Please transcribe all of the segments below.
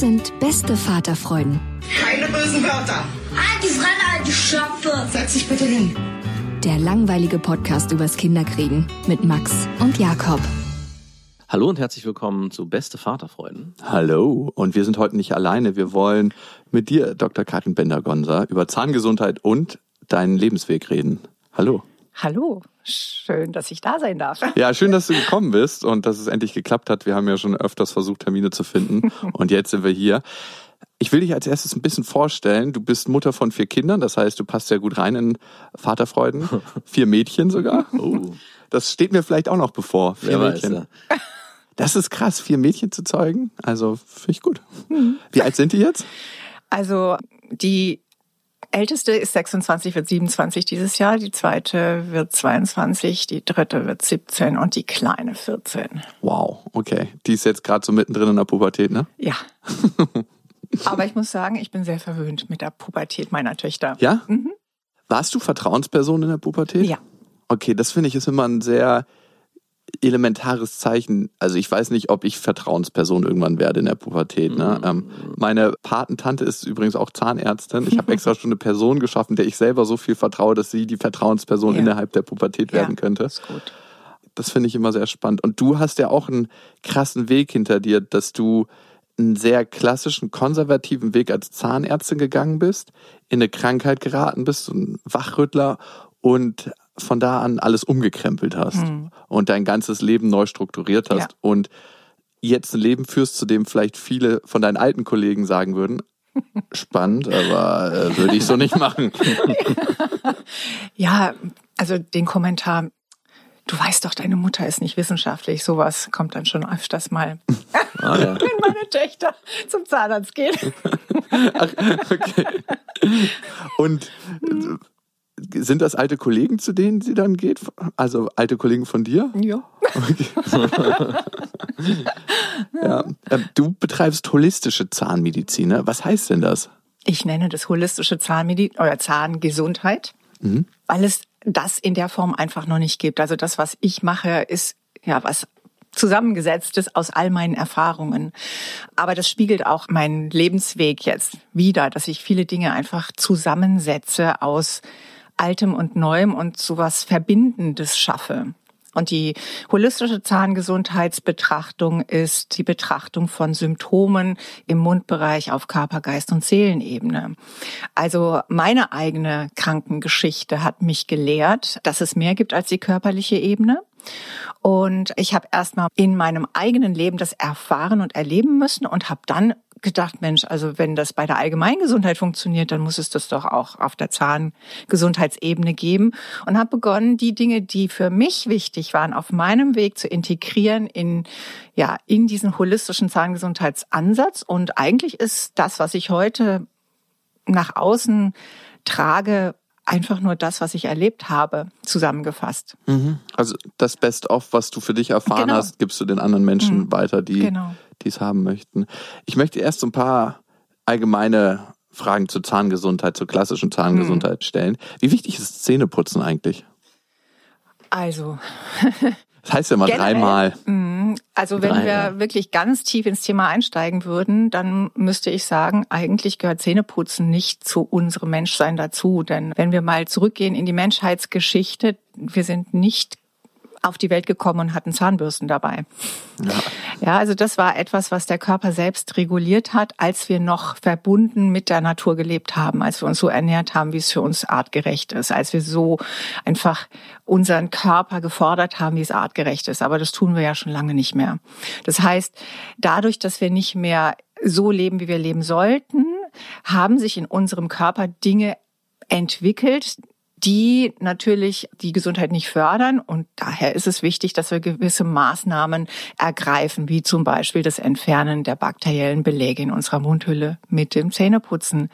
Das sind beste Vaterfreuden. Keine bösen Wörter. Halt die Fremde, alte Schöpfe. Setz dich bitte hin. Der langweilige Podcast übers Kinderkriegen mit Max und Jakob. Hallo und herzlich willkommen zu Beste Vaterfreuden. Hallo und wir sind heute nicht alleine. Wir wollen mit dir, Dr. Karin Bender-Gonza, über Zahngesundheit und deinen Lebensweg reden. Hallo. Hallo, schön, dass ich da sein darf. Ja, schön, dass du gekommen bist und dass es endlich geklappt hat. Wir haben ja schon öfters versucht, Termine zu finden und jetzt sind wir hier. Ich will dich als erstes ein bisschen vorstellen. Du bist Mutter von vier Kindern, das heißt, du passt sehr gut rein in Vaterfreuden. Vier Mädchen sogar. Oh. Das steht mir vielleicht auch noch bevor. Vier Wer Mädchen. Weiß, ja. Das ist krass, vier Mädchen zu zeugen. Also finde ich gut. Mhm. Wie alt sind die jetzt? Also die älteste ist 26, wird 27 dieses Jahr, die zweite wird 22, die dritte wird 17 und die kleine 14. Wow, okay. Die ist jetzt gerade so mittendrin in der Pubertät, ne? Ja. Aber ich muss sagen, ich bin sehr verwöhnt mit der Pubertät meiner Töchter. Ja? Mhm. Warst du Vertrauensperson in der Pubertät? Ja. Okay, das finde ich ist immer ein sehr elementares Zeichen. Also ich weiß nicht, ob ich Vertrauensperson irgendwann werde in der Pubertät. Ne? Mhm. Ähm, meine Patentante ist übrigens auch Zahnärztin. Ich habe extra schon eine Person geschaffen, der ich selber so viel vertraue, dass sie die Vertrauensperson ja. innerhalb der Pubertät werden könnte. Das ist gut. Das finde ich immer sehr spannend. Und du hast ja auch einen krassen Weg hinter dir, dass du einen sehr klassischen, konservativen Weg als Zahnärztin gegangen bist, in eine Krankheit geraten bist, ein Wachrüttler und von da an alles umgekrempelt hast mhm. und dein ganzes Leben neu strukturiert hast ja. und jetzt ein Leben führst, zu dem vielleicht viele von deinen alten Kollegen sagen würden, spannend, aber äh, würde ich so nicht machen. ja, also den Kommentar, du weißt doch, deine Mutter ist nicht wissenschaftlich, sowas kommt dann schon öfters mal, ah, ja. wenn meine Töchter zum Zahnarzt gehen. Ach, okay. Und sind das alte Kollegen, zu denen sie dann geht? Also alte Kollegen von dir? Ja. Okay. ja. Ähm, du betreibst holistische Zahnmedizin. Ne? Was heißt denn das? Ich nenne das holistische Zahnmedizin oder Zahngesundheit, mhm. weil es das in der Form einfach noch nicht gibt. Also das, was ich mache, ist ja was zusammengesetztes aus all meinen Erfahrungen. Aber das spiegelt auch meinen Lebensweg jetzt wieder, dass ich viele Dinge einfach zusammensetze aus Altem und Neuem und sowas Verbindendes schaffe. Und die holistische Zahngesundheitsbetrachtung ist die Betrachtung von Symptomen im Mundbereich auf Körper, Geist und Seelenebene. Also meine eigene Krankengeschichte hat mich gelehrt, dass es mehr gibt als die körperliche Ebene. Und ich habe erstmal in meinem eigenen Leben das erfahren und erleben müssen und habe dann gedacht, Mensch, also wenn das bei der Allgemeingesundheit funktioniert, dann muss es das doch auch auf der Zahngesundheitsebene geben. Und habe begonnen, die Dinge, die für mich wichtig waren, auf meinem Weg zu integrieren in ja, in diesen holistischen Zahngesundheitsansatz. Und eigentlich ist das, was ich heute nach außen trage, einfach nur das, was ich erlebt habe, zusammengefasst. Mhm. Also das Best-of, was du für dich erfahren genau. hast, gibst du den anderen Menschen mhm. weiter, die genau es haben möchten. Ich möchte erst ein paar allgemeine Fragen zur Zahngesundheit, zur klassischen Zahngesundheit hm. stellen. Wie wichtig ist Zähneputzen eigentlich? Also. Das heißt ja mal generell, dreimal. Mhm. Also wenn Drei, wir wirklich ganz tief ins Thema einsteigen würden, dann müsste ich sagen, eigentlich gehört Zähneputzen nicht zu unserem Menschsein dazu. Denn wenn wir mal zurückgehen in die Menschheitsgeschichte, wir sind nicht auf die Welt gekommen und hatten Zahnbürsten dabei. Ja. ja, also das war etwas, was der Körper selbst reguliert hat, als wir noch verbunden mit der Natur gelebt haben, als wir uns so ernährt haben, wie es für uns artgerecht ist, als wir so einfach unseren Körper gefordert haben, wie es artgerecht ist. Aber das tun wir ja schon lange nicht mehr. Das heißt, dadurch, dass wir nicht mehr so leben, wie wir leben sollten, haben sich in unserem Körper Dinge entwickelt, die natürlich die Gesundheit nicht fördern. Und daher ist es wichtig, dass wir gewisse Maßnahmen ergreifen, wie zum Beispiel das Entfernen der bakteriellen Beläge in unserer Mundhülle mit dem Zähneputzen.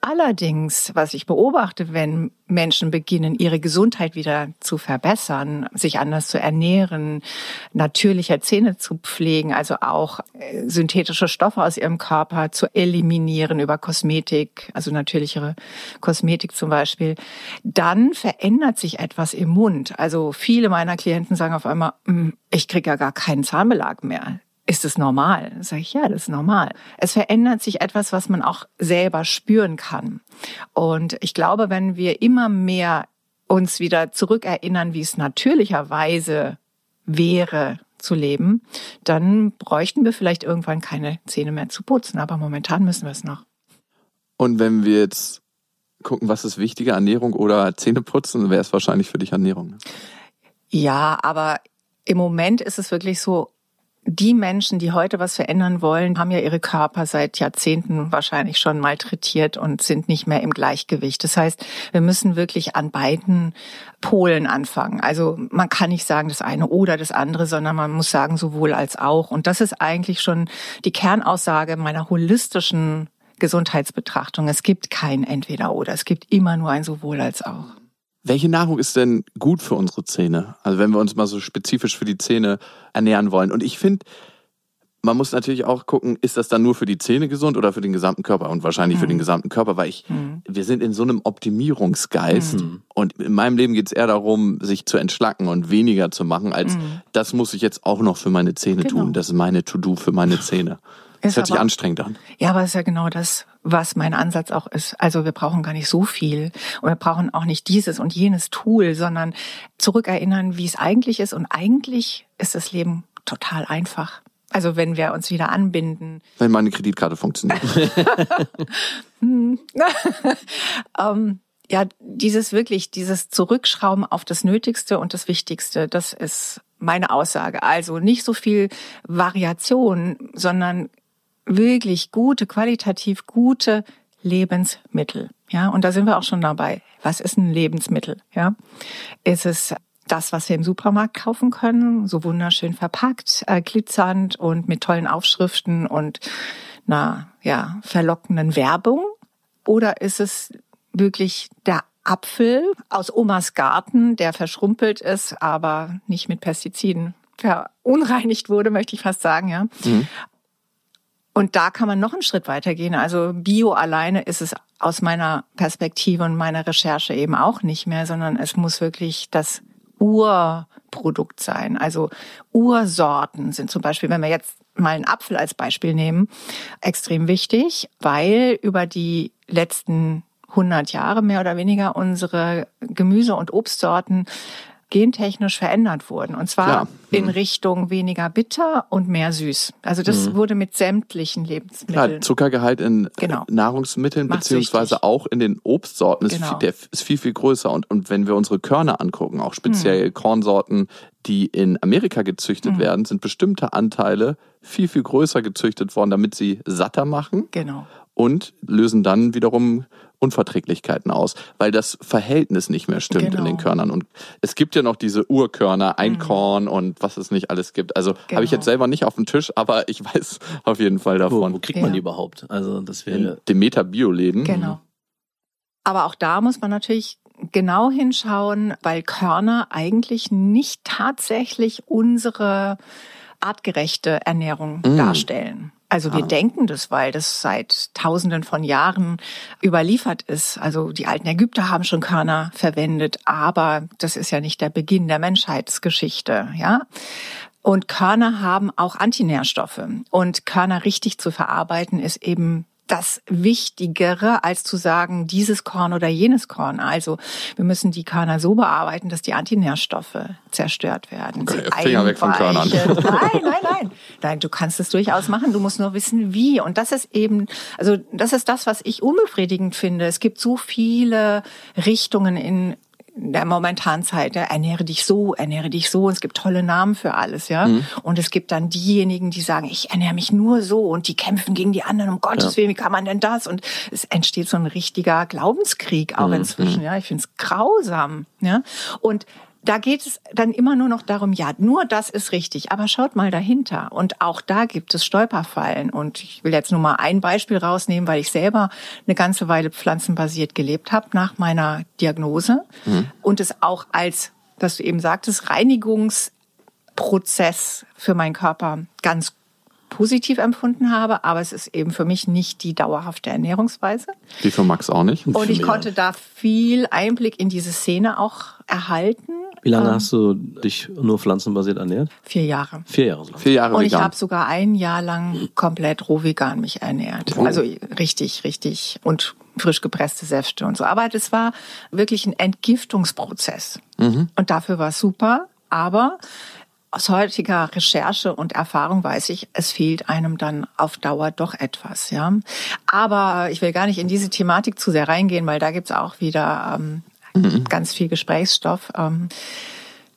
Allerdings, was ich beobachte, wenn Menschen beginnen, ihre Gesundheit wieder zu verbessern, sich anders zu ernähren, natürlicher Zähne zu pflegen, also auch äh, synthetische Stoffe aus ihrem Körper zu eliminieren über Kosmetik, also natürlichere Kosmetik zum Beispiel, dann verändert sich etwas im Mund. Also viele meiner Klienten sagen auf einmal, hm, ich kriege ja gar keinen Zahnbelag mehr ist es normal? Sag ich, ja, das ist normal. Es verändert sich etwas, was man auch selber spüren kann. Und ich glaube, wenn wir immer mehr uns wieder zurückerinnern, wie es natürlicherweise wäre zu leben, dann bräuchten wir vielleicht irgendwann keine Zähne mehr zu putzen. Aber momentan müssen wir es noch. Und wenn wir jetzt gucken, was ist wichtiger, Ernährung oder Zähne putzen, wäre es wahrscheinlich für dich Ernährung. Ne? Ja, aber im Moment ist es wirklich so, die Menschen, die heute was verändern wollen, haben ja ihre Körper seit Jahrzehnten wahrscheinlich schon malträtiert und sind nicht mehr im Gleichgewicht. Das heißt, wir müssen wirklich an beiden Polen anfangen. Also man kann nicht sagen das eine oder das andere, sondern man muss sagen sowohl als auch. Und das ist eigentlich schon die Kernaussage meiner holistischen Gesundheitsbetrachtung. Es gibt kein Entweder oder. Es gibt immer nur ein sowohl als auch. Welche Nahrung ist denn gut für unsere Zähne? Also wenn wir uns mal so spezifisch für die Zähne ernähren wollen. Und ich finde, man muss natürlich auch gucken, ist das dann nur für die Zähne gesund oder für den gesamten Körper? Und wahrscheinlich mhm. für den gesamten Körper, weil ich, mhm. wir sind in so einem Optimierungsgeist. Mhm. Und in meinem Leben geht es eher darum, sich zu entschlacken und weniger zu machen, als mhm. das muss ich jetzt auch noch für meine Zähne genau. tun. Das ist meine To-Do für meine Zähne. Das hört aber, sich anstrengend an. Ja, aber es ist ja genau das, was mein Ansatz auch ist. Also wir brauchen gar nicht so viel und wir brauchen auch nicht dieses und jenes Tool, sondern zurückerinnern, wie es eigentlich ist. Und eigentlich ist das Leben total einfach. Also wenn wir uns wieder anbinden. Wenn meine Kreditkarte funktioniert. um, ähm, ja, dieses wirklich, dieses Zurückschrauben auf das Nötigste und das Wichtigste, das ist meine Aussage. Also nicht so viel Variation, sondern wirklich gute, qualitativ gute Lebensmittel. Ja, und da sind wir auch schon dabei. Was ist ein Lebensmittel? Ja, ist es das, was wir im Supermarkt kaufen können, so wunderschön verpackt, äh, glitzernd und mit tollen Aufschriften und einer ja verlockenden Werbung? Oder ist es wirklich der Apfel aus Omas Garten, der verschrumpelt ist, aber nicht mit Pestiziden verunreinigt wurde, möchte ich fast sagen, ja. Mhm. Und da kann man noch einen Schritt weitergehen. Also Bio alleine ist es aus meiner Perspektive und meiner Recherche eben auch nicht mehr, sondern es muss wirklich das Urprodukt sein. Also Ursorten sind zum Beispiel, wenn wir jetzt mal einen Apfel als Beispiel nehmen, extrem wichtig, weil über die letzten 100 Jahre mehr oder weniger unsere Gemüse- und Obstsorten gentechnisch verändert wurden. Und zwar Klar. in mhm. Richtung weniger bitter und mehr süß. Also das mhm. wurde mit sämtlichen Lebensmitteln. Klar, Zuckergehalt in genau. Nahrungsmitteln beziehungsweise süchtig. auch in den Obstsorten genau. ist, viel, der ist viel, viel größer. Und, und wenn wir unsere Körner angucken, auch speziell mhm. Kornsorten, die in Amerika gezüchtet mhm. werden, sind bestimmte Anteile viel, viel größer gezüchtet worden, damit sie satter machen. Genau. Und lösen dann wiederum Unverträglichkeiten aus, weil das Verhältnis nicht mehr stimmt genau. in den genau. Körnern. Und es gibt ja noch diese Urkörner, Einkorn mhm. und was es nicht alles gibt. Also genau. habe ich jetzt selber nicht auf dem Tisch, aber ich weiß auf jeden Fall davon. Wo, wo kriegt ja. man die überhaupt? Also das wäre Demeter Bioläden. Genau. Aber auch da muss man natürlich genau hinschauen, weil Körner eigentlich nicht tatsächlich unsere artgerechte Ernährung mm. darstellen. Also wir ah. denken das, weil das seit Tausenden von Jahren überliefert ist. Also die alten Ägypter haben schon Körner verwendet, aber das ist ja nicht der Beginn der Menschheitsgeschichte, ja. Und Körner haben auch Antinährstoffe. Und Körner richtig zu verarbeiten ist eben das Wichtigere, als zu sagen, dieses Korn oder jenes Korn. Also wir müssen die Körner so bearbeiten, dass die Antinährstoffe zerstört werden. Okay, Finger weg von Körnern. Nein, nein, nein. Nein, du kannst es durchaus machen. Du musst nur wissen, wie. Und das ist eben, also das ist das, was ich unbefriedigend finde. Es gibt so viele Richtungen in der momentanen Zeit, ja, ernähre dich so, ernähre dich so. Es gibt tolle Namen für alles, ja. Mhm. Und es gibt dann diejenigen, die sagen, ich ernähre mich nur so und die kämpfen gegen die anderen, um Gottes ja. Willen, wie kann man denn das? Und es entsteht so ein richtiger Glaubenskrieg auch mhm. inzwischen, mhm. ja. Ich finde es grausam, ja. Und da geht es dann immer nur noch darum, ja, nur das ist richtig, aber schaut mal dahinter. Und auch da gibt es Stolperfallen. Und ich will jetzt nur mal ein Beispiel rausnehmen, weil ich selber eine ganze Weile pflanzenbasiert gelebt habe nach meiner Diagnose mhm. und es auch als, was du eben sagtest, Reinigungsprozess für meinen Körper ganz positiv empfunden habe, aber es ist eben für mich nicht die dauerhafte Ernährungsweise. Wie für Max auch nicht. Und ich konnte da viel Einblick in diese Szene auch erhalten wie lange ähm, hast du dich nur pflanzenbasiert ernährt? Vier Jahre. Vier Jahre. So Vier Jahre Und ich habe sogar ein Jahr lang komplett roh vegan mich ernährt. Oh. Also richtig, richtig. Und frisch gepresste Säfte und so. Aber das war wirklich ein Entgiftungsprozess. Mhm. Und dafür war es super. Aber aus heutiger Recherche und Erfahrung weiß ich, es fehlt einem dann auf Dauer doch etwas, ja. Aber ich will gar nicht in diese Thematik zu sehr reingehen, weil da gibt's auch wieder ähm, mhm. ganz viel Gesprächsstoff. Ähm,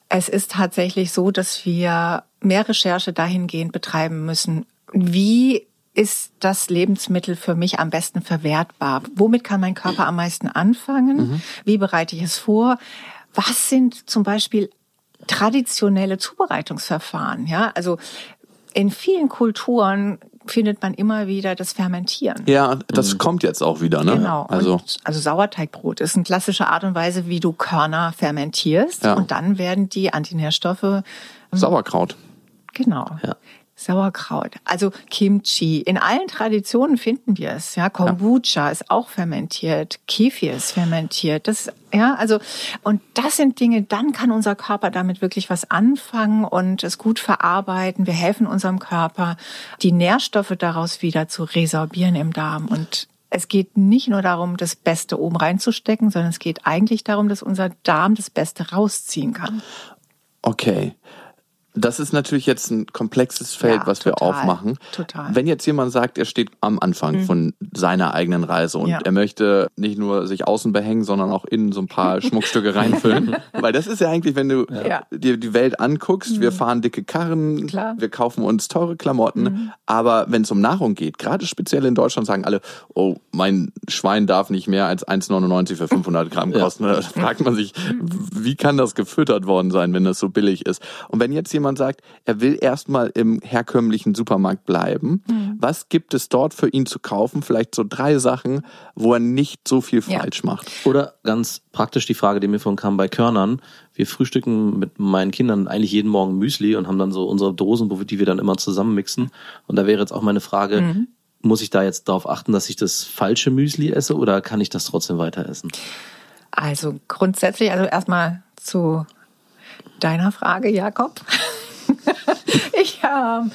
es ist tatsächlich so, dass wir mehr Recherche dahingehend betreiben müssen. Wie ist das Lebensmittel für mich am besten verwertbar? Womit kann mein Körper am meisten anfangen? Mhm. Wie bereite ich es vor? Was sind zum Beispiel traditionelle Zubereitungsverfahren? Ja, also in vielen Kulturen findet man immer wieder das Fermentieren. Ja, das mhm. kommt jetzt auch wieder, ne? Genau. Also, und, also Sauerteigbrot ist eine klassische Art und Weise, wie du Körner fermentierst ja. und dann werden die Antinährstoffe Sauerkraut. Genau. Ja. Sauerkraut, also Kimchi. In allen Traditionen finden wir es. Ja, Kombucha ist auch fermentiert, Kefir ist fermentiert. Das, ja, also und das sind Dinge. Dann kann unser Körper damit wirklich was anfangen und es gut verarbeiten. Wir helfen unserem Körper, die Nährstoffe daraus wieder zu resorbieren im Darm und es geht nicht nur darum, das Beste oben reinzustecken, sondern es geht eigentlich darum, dass unser Darm das Beste rausziehen kann. Okay. Das ist natürlich jetzt ein komplexes Feld, ja, was total, wir aufmachen. Total. Wenn jetzt jemand sagt, er steht am Anfang mhm. von seiner eigenen Reise und ja. er möchte nicht nur sich außen behängen, sondern auch innen so ein paar Schmuckstücke reinfüllen. Weil das ist ja eigentlich, wenn du ja. dir die Welt anguckst, mhm. wir fahren dicke Karren, Klar. wir kaufen uns teure Klamotten, mhm. aber wenn es um Nahrung geht, gerade speziell in Deutschland sagen alle, oh, mein Schwein darf nicht mehr als 1,99 für 500 Gramm kosten. Da fragt man sich, wie kann das gefüttert worden sein, wenn das so billig ist? Und wenn jetzt jemand jemand sagt, er will erstmal im herkömmlichen Supermarkt bleiben, mhm. was gibt es dort für ihn zu kaufen? Vielleicht so drei Sachen, wo er nicht so viel ja. falsch macht. Oder ganz praktisch die Frage, die mir von kam bei Körnern. Wir frühstücken mit meinen Kindern eigentlich jeden Morgen Müsli und haben dann so unsere Dosen, die wir dann immer zusammenmixen. Und da wäre jetzt auch meine Frage, mhm. muss ich da jetzt darauf achten, dass ich das falsche Müsli esse oder kann ich das trotzdem weiter essen? Also grundsätzlich, also erstmal zu deiner Frage, Jakob. ich, ähm,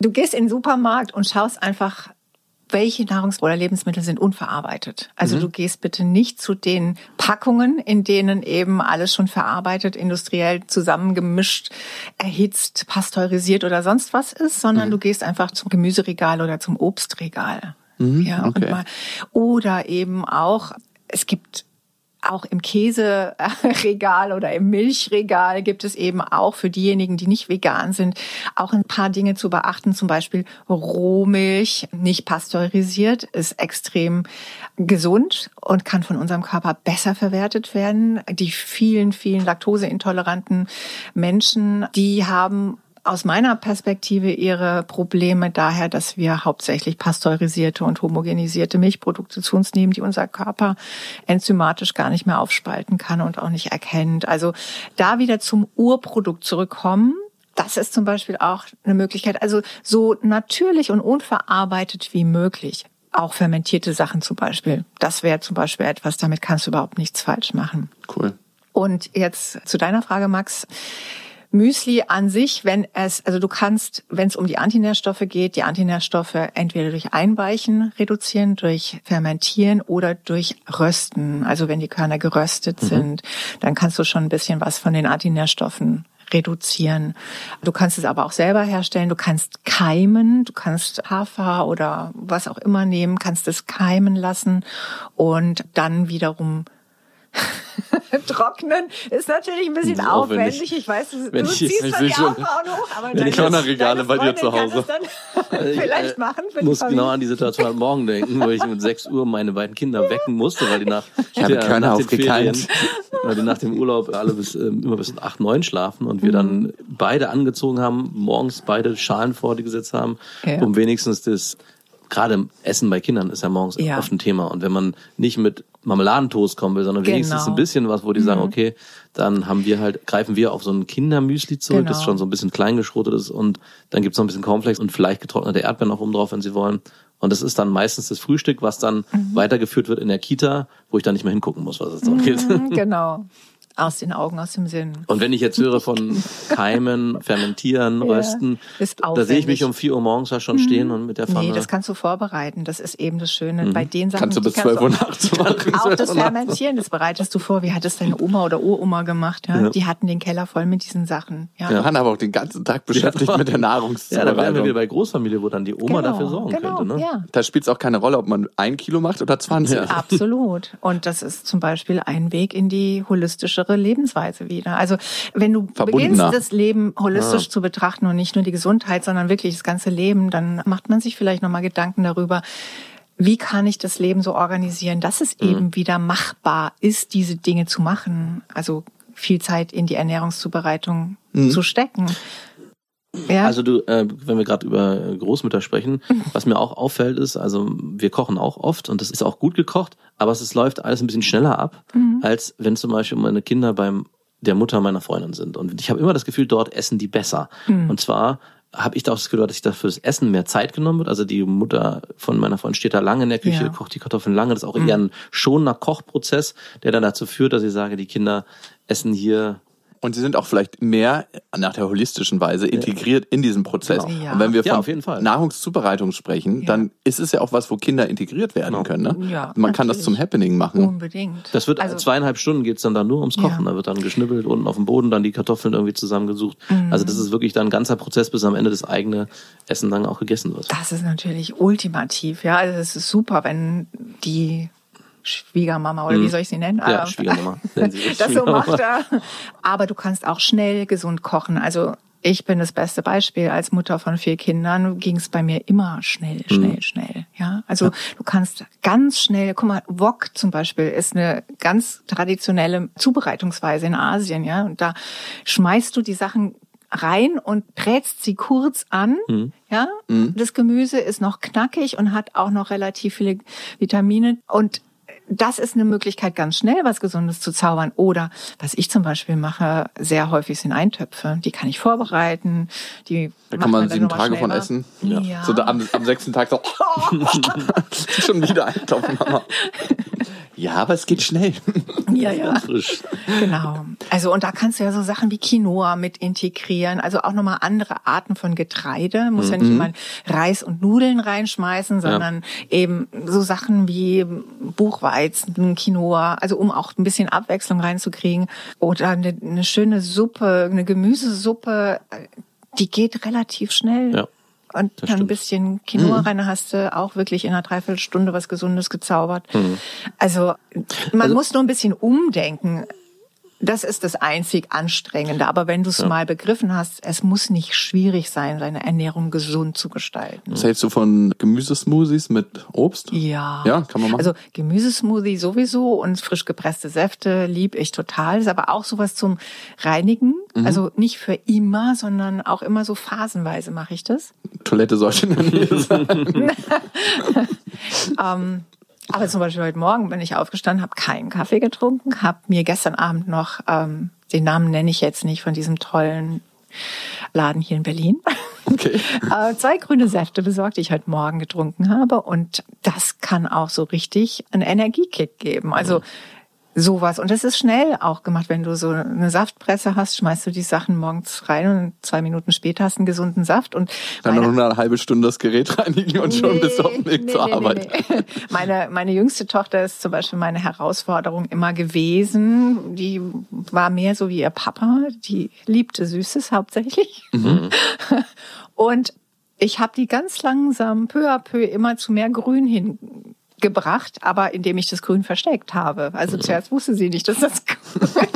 du gehst in den Supermarkt und schaust einfach, welche Nahrungs- oder Lebensmittel sind unverarbeitet. Also mhm. du gehst bitte nicht zu den Packungen, in denen eben alles schon verarbeitet, industriell zusammengemischt, erhitzt, pasteurisiert oder sonst was ist, sondern mhm. du gehst einfach zum Gemüseregal oder zum Obstregal. Mhm, ja, okay. mal, oder eben auch, es gibt auch im Käseregal oder im Milchregal gibt es eben auch für diejenigen, die nicht vegan sind, auch ein paar Dinge zu beachten. Zum Beispiel Rohmilch, nicht pasteurisiert, ist extrem gesund und kann von unserem Körper besser verwertet werden. Die vielen, vielen laktoseintoleranten Menschen, die haben aus meiner Perspektive ihre Probleme daher, dass wir hauptsächlich pasteurisierte und homogenisierte Milchprodukte zu uns nehmen, die unser Körper enzymatisch gar nicht mehr aufspalten kann und auch nicht erkennt. Also da wieder zum Urprodukt zurückkommen. Das ist zum Beispiel auch eine Möglichkeit. Also so natürlich und unverarbeitet wie möglich. Auch fermentierte Sachen zum Beispiel. Das wäre zum Beispiel etwas, damit kannst du überhaupt nichts falsch machen. Cool. Und jetzt zu deiner Frage, Max Müsli an sich, wenn es, also du kannst, wenn es um die Antinährstoffe geht, die Antinährstoffe entweder durch Einweichen reduzieren, durch Fermentieren oder durch Rösten. Also wenn die Körner geröstet Mhm. sind, dann kannst du schon ein bisschen was von den Antinährstoffen reduzieren. Du kannst es aber auch selber herstellen. Du kannst keimen, du kannst Hafer oder was auch immer nehmen, kannst es keimen lassen und dann wiederum trocknen ist natürlich ein bisschen Ja, aufwendig. aufwendig. Ich weiß, du, Wenn du ich- ziehst ich dann die schon- Augenbrauen hoch, aber wenn deine, ich Körnerregale deine bei dir zu Hause. dann vielleicht machen für Ich muss Familie. genau an die Situation heute Morgen denken, wo ich mit 6 Uhr meine beiden Kinder wecken musste, weil die nach, Ich habe Körner nach den. Ferien, weil die nach dem Urlaub alle bis, ähm, immer bis 8, 9 schlafen und wir dann Mhm. beide angezogen haben, morgens beide Schalen vor die gesetzt haben, Ja. um wenigstens das, gerade Essen bei Kindern ist ja morgens Ja. oft ein Thema und wenn man nicht mit Marmeladentoast kommen will, sondern wenigstens Genau. ein bisschen was, wo die sagen, okay, dann haben wir halt, greifen wir auf so ein Kindermüsli zurück, das Genau. schon so ein bisschen kleingeschrotet ist und dann gibt's noch ein bisschen Cornflakes und vielleicht getrocknete Erdbeeren auch oben drauf, wenn sie wollen. Und das ist dann meistens das Frühstück, was dann weitergeführt wird in der Kita, wo ich dann nicht mehr hingucken muss, was es geht. Mhm, genau. Aus den Augen, aus dem Sinn. Und wenn ich jetzt höre von Keimen, Fermentieren, Ja, Rösten, ist da sehe ich mich um 4 Uhr morgens ja schon stehen und mit der Pfanne. Nee, das kannst du vorbereiten. Das ist eben das Schöne. Bei den Sachen Kannst du bis 12 Uhr nachts machen. Auch das Fermentieren, das bereitest du vor. Wie hat es deine Oma oder Uroma gemacht? Ja? Ja. Die hatten den Keller voll mit diesen Sachen. Ja. Wir waren aber auch den ganzen Tag beschäftigt Ja. mit der ja, dann wären wir Nahrungszubereitung. wieder bei Großfamilie, wo dann die Oma Genau, dafür sorgen genau, könnte. Ne? Ja. da spielt es auch keine Rolle, ob man ein Kilo macht oder 20. Absolut. Und das ist zum Beispiel ein Weg in die holistischere Lebensweise wieder. Also wenn du beginnst, das Leben holistisch zu betrachten und nicht nur die Gesundheit, sondern wirklich das ganze Leben, dann macht man sich vielleicht nochmal Gedanken darüber, wie kann ich das Leben so organisieren, dass es eben wieder machbar ist, diese Dinge zu machen. Also viel Zeit in die Ernährungszubereitung zu stecken. Ja. Also du, äh, wenn wir gerade über Großmütter sprechen, was mir auch auffällt ist, also wir kochen auch oft und das ist auch gut gekocht, aber es ist, läuft alles ein bisschen schneller ab, als wenn zum Beispiel meine Kinder beim der Mutter meiner Freundin sind. Und ich habe immer das Gefühl, dort essen die besser. Und zwar habe ich da auch das Gefühl, dass sich dafür das Essen mehr Zeit genommen wird. Also die Mutter von meiner Freundin steht da lange in der Küche, Ja. kocht die Kartoffeln lange. Das ist auch eher ein schonender Kochprozess, der dann dazu führt, dass ich sage, die Kinder essen hier Und sie sind auch vielleicht mehr nach der holistischen Weise integriert in diesen Prozess. Genau. Ja. Und wenn wir Ja, von auf jeden Fall. Nahrungszubereitung sprechen, Ja. dann ist es ja auch was, wo Kinder integriert werden Genau. können. Ne? Ja, Man kann das natürlich. zum Happening machen. Unbedingt. Das wird also, zweieinhalb Stunden geht's dann da nur ums Kochen. Ja. Da wird dann geschnippelt, unten auf dem Boden dann die Kartoffeln irgendwie zusammengesucht. Mhm. Also das ist wirklich dann ein ganzer Prozess, bis am Ende das eigene Essen dann auch gegessen wird. Das ist natürlich ultimativ, ja. Also es ist super, wenn die Schwiegermama oder wie soll ich sie nennen? Mhm. Ja, Ähm, Schwiegermama. Nennen Sie das das so Schwiegermama. macht. Ja. Aber du kannst auch schnell gesund kochen. Also ich bin das beste Beispiel. Als Mutter von vier Kindern ging es bei mir immer schnell, Mhm. schnell, schnell. Ja, also du kannst ganz schnell. Guck mal, Wok zum Beispiel ist eine ganz traditionelle Zubereitungsweise in Asien. Ja, und da schmeißt du die Sachen rein und brätst sie kurz an. Ja, das Gemüse ist noch knackig und hat auch noch relativ viele Vitamine und das ist eine Möglichkeit, ganz schnell was Gesundes zu zaubern. Oder was ich zum Beispiel mache, sehr häufig sind Eintöpfe. Die kann ich vorbereiten. Die Da kann man dann sieben Tage von essen. Ja. So da am, am sechsten Tag so, schon wieder eintauchen, Mama. Ja, aber es geht schnell. ja, ja. Frisch. Genau. Also und da kannst du ja so Sachen wie Quinoa mit integrieren, also auch nochmal andere Arten von Getreide. Muss ja nicht immer Reis und Nudeln reinschmeißen, sondern eben so Sachen wie Buchweizen, Quinoa, also um auch ein bisschen Abwechslung reinzukriegen. Oder eine, eine schöne Suppe, eine Gemüsesuppe, die geht relativ schnell. Ja. Und dann ein stimmt. bisschen Quinoa rein, dann hast du auch wirklich in einer Dreiviertelstunde was Gesundes gezaubert. Also man Also- muss nur ein bisschen umdenken. Das ist das einzig Anstrengende. Aber wenn du es mal begriffen hast, es muss nicht schwierig sein, seine Ernährung gesund zu gestalten. Was hältst du von Gemüsesmoothies mit Obst? Ja. Ja, kann man machen. Also Gemüsesmoothie sowieso und frisch gepresste Säfte lieb ich total. Ist aber auch sowas zum Reinigen. Mhm. Also nicht für immer, sondern auch immer so phasenweise mache ich das. Toilette sollte in der Nähe sein. Ähm, aber zum Beispiel heute Morgen bin ich aufgestanden, habe keinen Kaffee getrunken, habe mir gestern Abend noch, ähm, den Namen nenne ich jetzt nicht, von diesem tollen Laden hier in Berlin, Okay. äh, zwei grüne Säfte besorgt, die ich heute Morgen getrunken habe. Und das kann auch so richtig einen Energiekick geben. Also sowas. Und das ist schnell auch gemacht. Wenn du so eine Saftpresse hast, schmeißt du die Sachen morgens rein und zwei Minuten später hast du einen gesunden Saft. Und Dann noch eine halbe Stunde das Gerät reinigen und schon bist du auf dem Weg nee, zur nee, Arbeit. nee, nee. Meine, meine jüngste Tochter ist zum Beispiel meine Herausforderung immer gewesen. Die war mehr so wie ihr Papa. Die liebte Süßes hauptsächlich. Und ich habe die ganz langsam peu à peu immer zu mehr Grün hingebracht, aber indem ich das Grün versteckt habe. Also zuerst wusste sie nicht, dass das Grün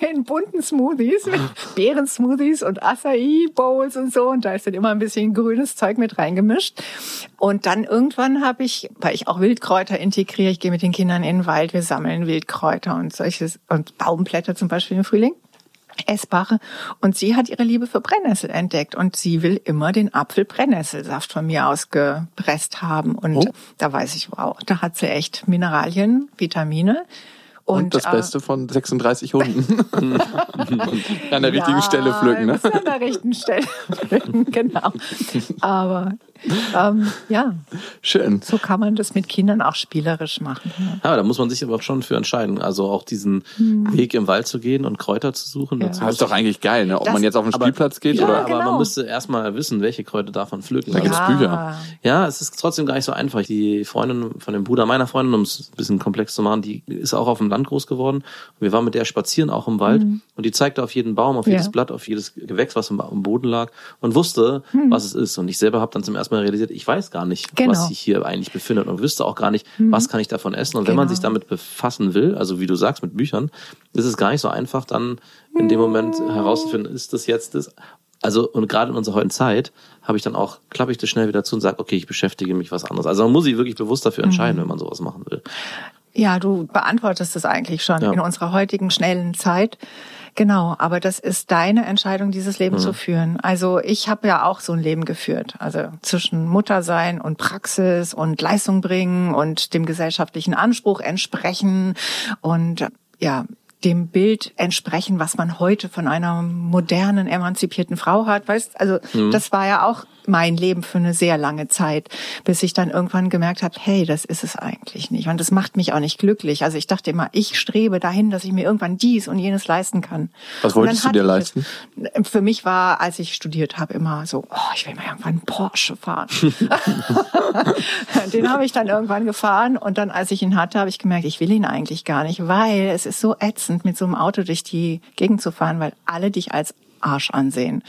in bunten Smoothies, mit Beeren-Smoothies und Acai-Bowls und so. Und da ist dann immer ein bisschen grünes Zeug mit reingemischt. Und dann irgendwann habe ich, weil ich auch Wildkräuter integriere, ich gehe mit den Kindern in den Wald, wir sammeln Wildkräuter und solches und Baumblätter zum Beispiel im Frühling essbare. Und sie hat ihre Liebe für Brennnessel entdeckt und sie will immer den Apfel-Brennnesselsaft von mir ausgepresst haben. Und Oh. da weiß ich, wow, da hat sie echt Mineralien, Vitamine. Und, das äh, Beste von 36 Hunden. An der richtigen Stelle pflücken, ne? An der richtigen Stelle pflücken, genau. Aber ähm, ja, Schön. so kann man das mit Kindern auch spielerisch machen. Ja. Ja, da muss man sich aber auch schon für entscheiden. Also auch diesen Weg im Wald zu gehen und Kräuter zu suchen. Ja. Das ist doch eigentlich geil, ne? Ob Das- man jetzt auf den Aber- Spielplatz geht ja, oder. aber genau. man müsste erstmal wissen, welche Kräuter man pflücken. Da gibt's Also- Bücher. Ja, es ist trotzdem gar nicht so einfach. Die Freundin von dem Bruder meiner Freundin, um es ein bisschen komplex zu machen, die ist auch auf dem Land groß geworden. Und wir waren mit der spazieren auch im Wald und die zeigte auf jeden Baum, auf Ja. jedes Blatt, auf jedes Gewächs, was im am Boden lag und wusste, was es ist. Und ich selber habe dann zum ersten Mal realisiert, ich weiß gar nicht, Genau. was sich hier eigentlich befindet und wüsste auch gar nicht, was kann ich davon essen. Und wenn man Genau. sich damit befassen will, also wie du sagst, mit Büchern, ist es gar nicht so einfach, dann in dem Moment herauszufinden, ist das jetzt das, also und gerade in unserer heutigen Zeit habe ich dann auch, klappe ich das schnell wieder zu und sage, okay, ich beschäftige mich was anderes. Also man muss sich wirklich bewusst dafür entscheiden, wenn man sowas machen will. Ja, du beantwortest es eigentlich schon Ja. in unserer heutigen schnellen Zeit. Genau, aber das ist deine Entscheidung, dieses Leben zu führen. Also ich habe ja auch so ein Leben geführt. Also zwischen Muttersein und Praxis und Leistung bringen und dem gesellschaftlichen Anspruch entsprechen und ja, dem Bild entsprechen, was man heute von einer modernen, emanzipierten Frau hat. Weißt, also das war ja auch mein Leben für eine sehr lange Zeit, bis ich dann irgendwann gemerkt habe, hey, das ist es eigentlich nicht. Und das macht mich auch nicht glücklich. Also ich dachte immer, ich strebe dahin, dass ich mir irgendwann dies und jenes leisten kann. Was wolltest du dir leisten? Für mich war, als ich studiert habe, immer so, oh, ich will mal irgendwann einen Porsche fahren. Den habe ich dann irgendwann gefahren und dann, als ich ihn hatte, habe ich gemerkt, ich will ihn eigentlich gar nicht, weil es ist so ätzend, mit so einem Auto durch die Gegend zu fahren, weil alle dich als Arsch ansehen.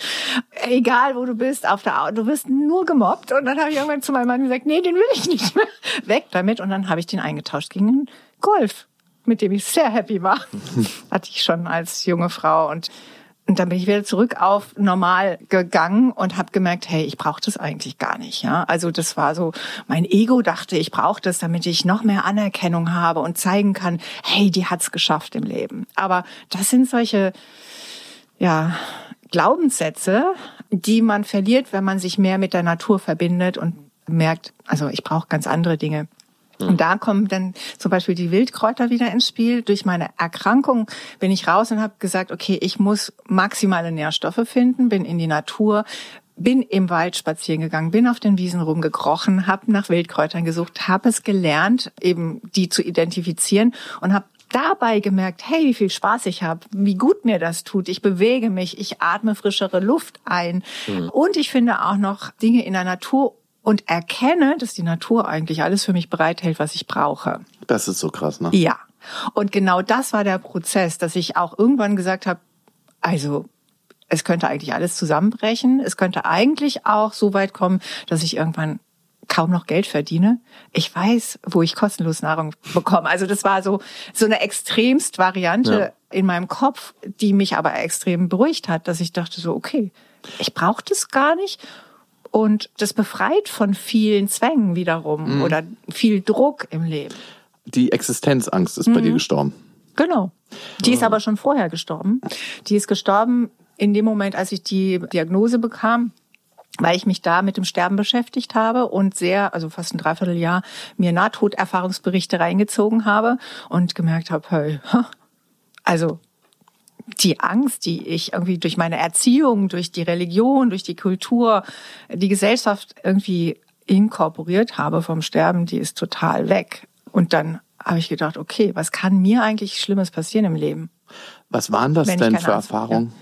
Egal, wo du bist, auf der du wirst nur gemobbt. Und dann habe ich irgendwann zu meinem Mann gesagt, nee, den will ich nicht mehr. Weg damit. Und dann habe ich den eingetauscht gegen einen Golf, mit dem ich sehr happy war. Hatte ich schon als junge Frau. Und und dann bin ich wieder zurück auf normal gegangen und habe gemerkt, hey, ich brauche das eigentlich gar nicht. Ja, also das war so, mein Ego dachte, ich brauche das, damit ich noch mehr Anerkennung habe und zeigen kann, hey, die hat's geschafft im Leben. Aber das sind solche, ja, Glaubenssätze, die man verliert, wenn man sich mehr mit der Natur verbindet und merkt, also ich brauche ganz andere Dinge. Und da kommen dann zum Beispiel die Wildkräuter wieder ins Spiel. Durch meine Erkrankung bin ich raus und habe gesagt, okay, ich muss maximale Nährstoffe finden, bin in die Natur, bin im Wald spazieren gegangen, bin auf den Wiesen rumgekrochen, habe nach Wildkräutern gesucht, habe es gelernt, eben die zu identifizieren und habe dabei gemerkt, hey, wie viel Spaß ich habe, wie gut mir das tut. Ich bewege mich, ich atme frischere Luft ein und ich finde auch noch Dinge in der Natur und erkenne, dass die Natur eigentlich alles für mich bereithält, was ich brauche. Das ist so krass, ne? Ja. Und genau das war der Prozess, dass ich auch irgendwann gesagt habe, also es könnte eigentlich alles zusammenbrechen. Es könnte eigentlich auch so weit kommen, dass ich irgendwann kaum noch Geld verdiene. Ich weiß, wo ich kostenlos Nahrung bekomme. Also das war so so eine extremst Variante in meinem Kopf, die mich aber extrem beruhigt hat, dass ich dachte so, okay, ich brauche das gar nicht. Und das befreit von vielen Zwängen wiederum oder viel Druck im Leben. Die Existenzangst ist bei Mhm. dir gestorben. Genau. Die ist aber schon vorher gestorben. Die ist gestorben in dem Moment, als ich die Diagnose bekam, weil ich mich da mit dem Sterben beschäftigt habe und sehr, also fast ein Dreivierteljahr, mir Nahtoderfahrungsberichte reingezogen habe und gemerkt habe, hey, also die Angst, die ich irgendwie durch meine Erziehung, durch die Religion, durch die Kultur, die Gesellschaft irgendwie inkorporiert habe vom Sterben, die ist total weg. Und dann habe ich gedacht, okay, was kann mir eigentlich Schlimmes passieren im Leben? Was waren das denn für Erfahrungen?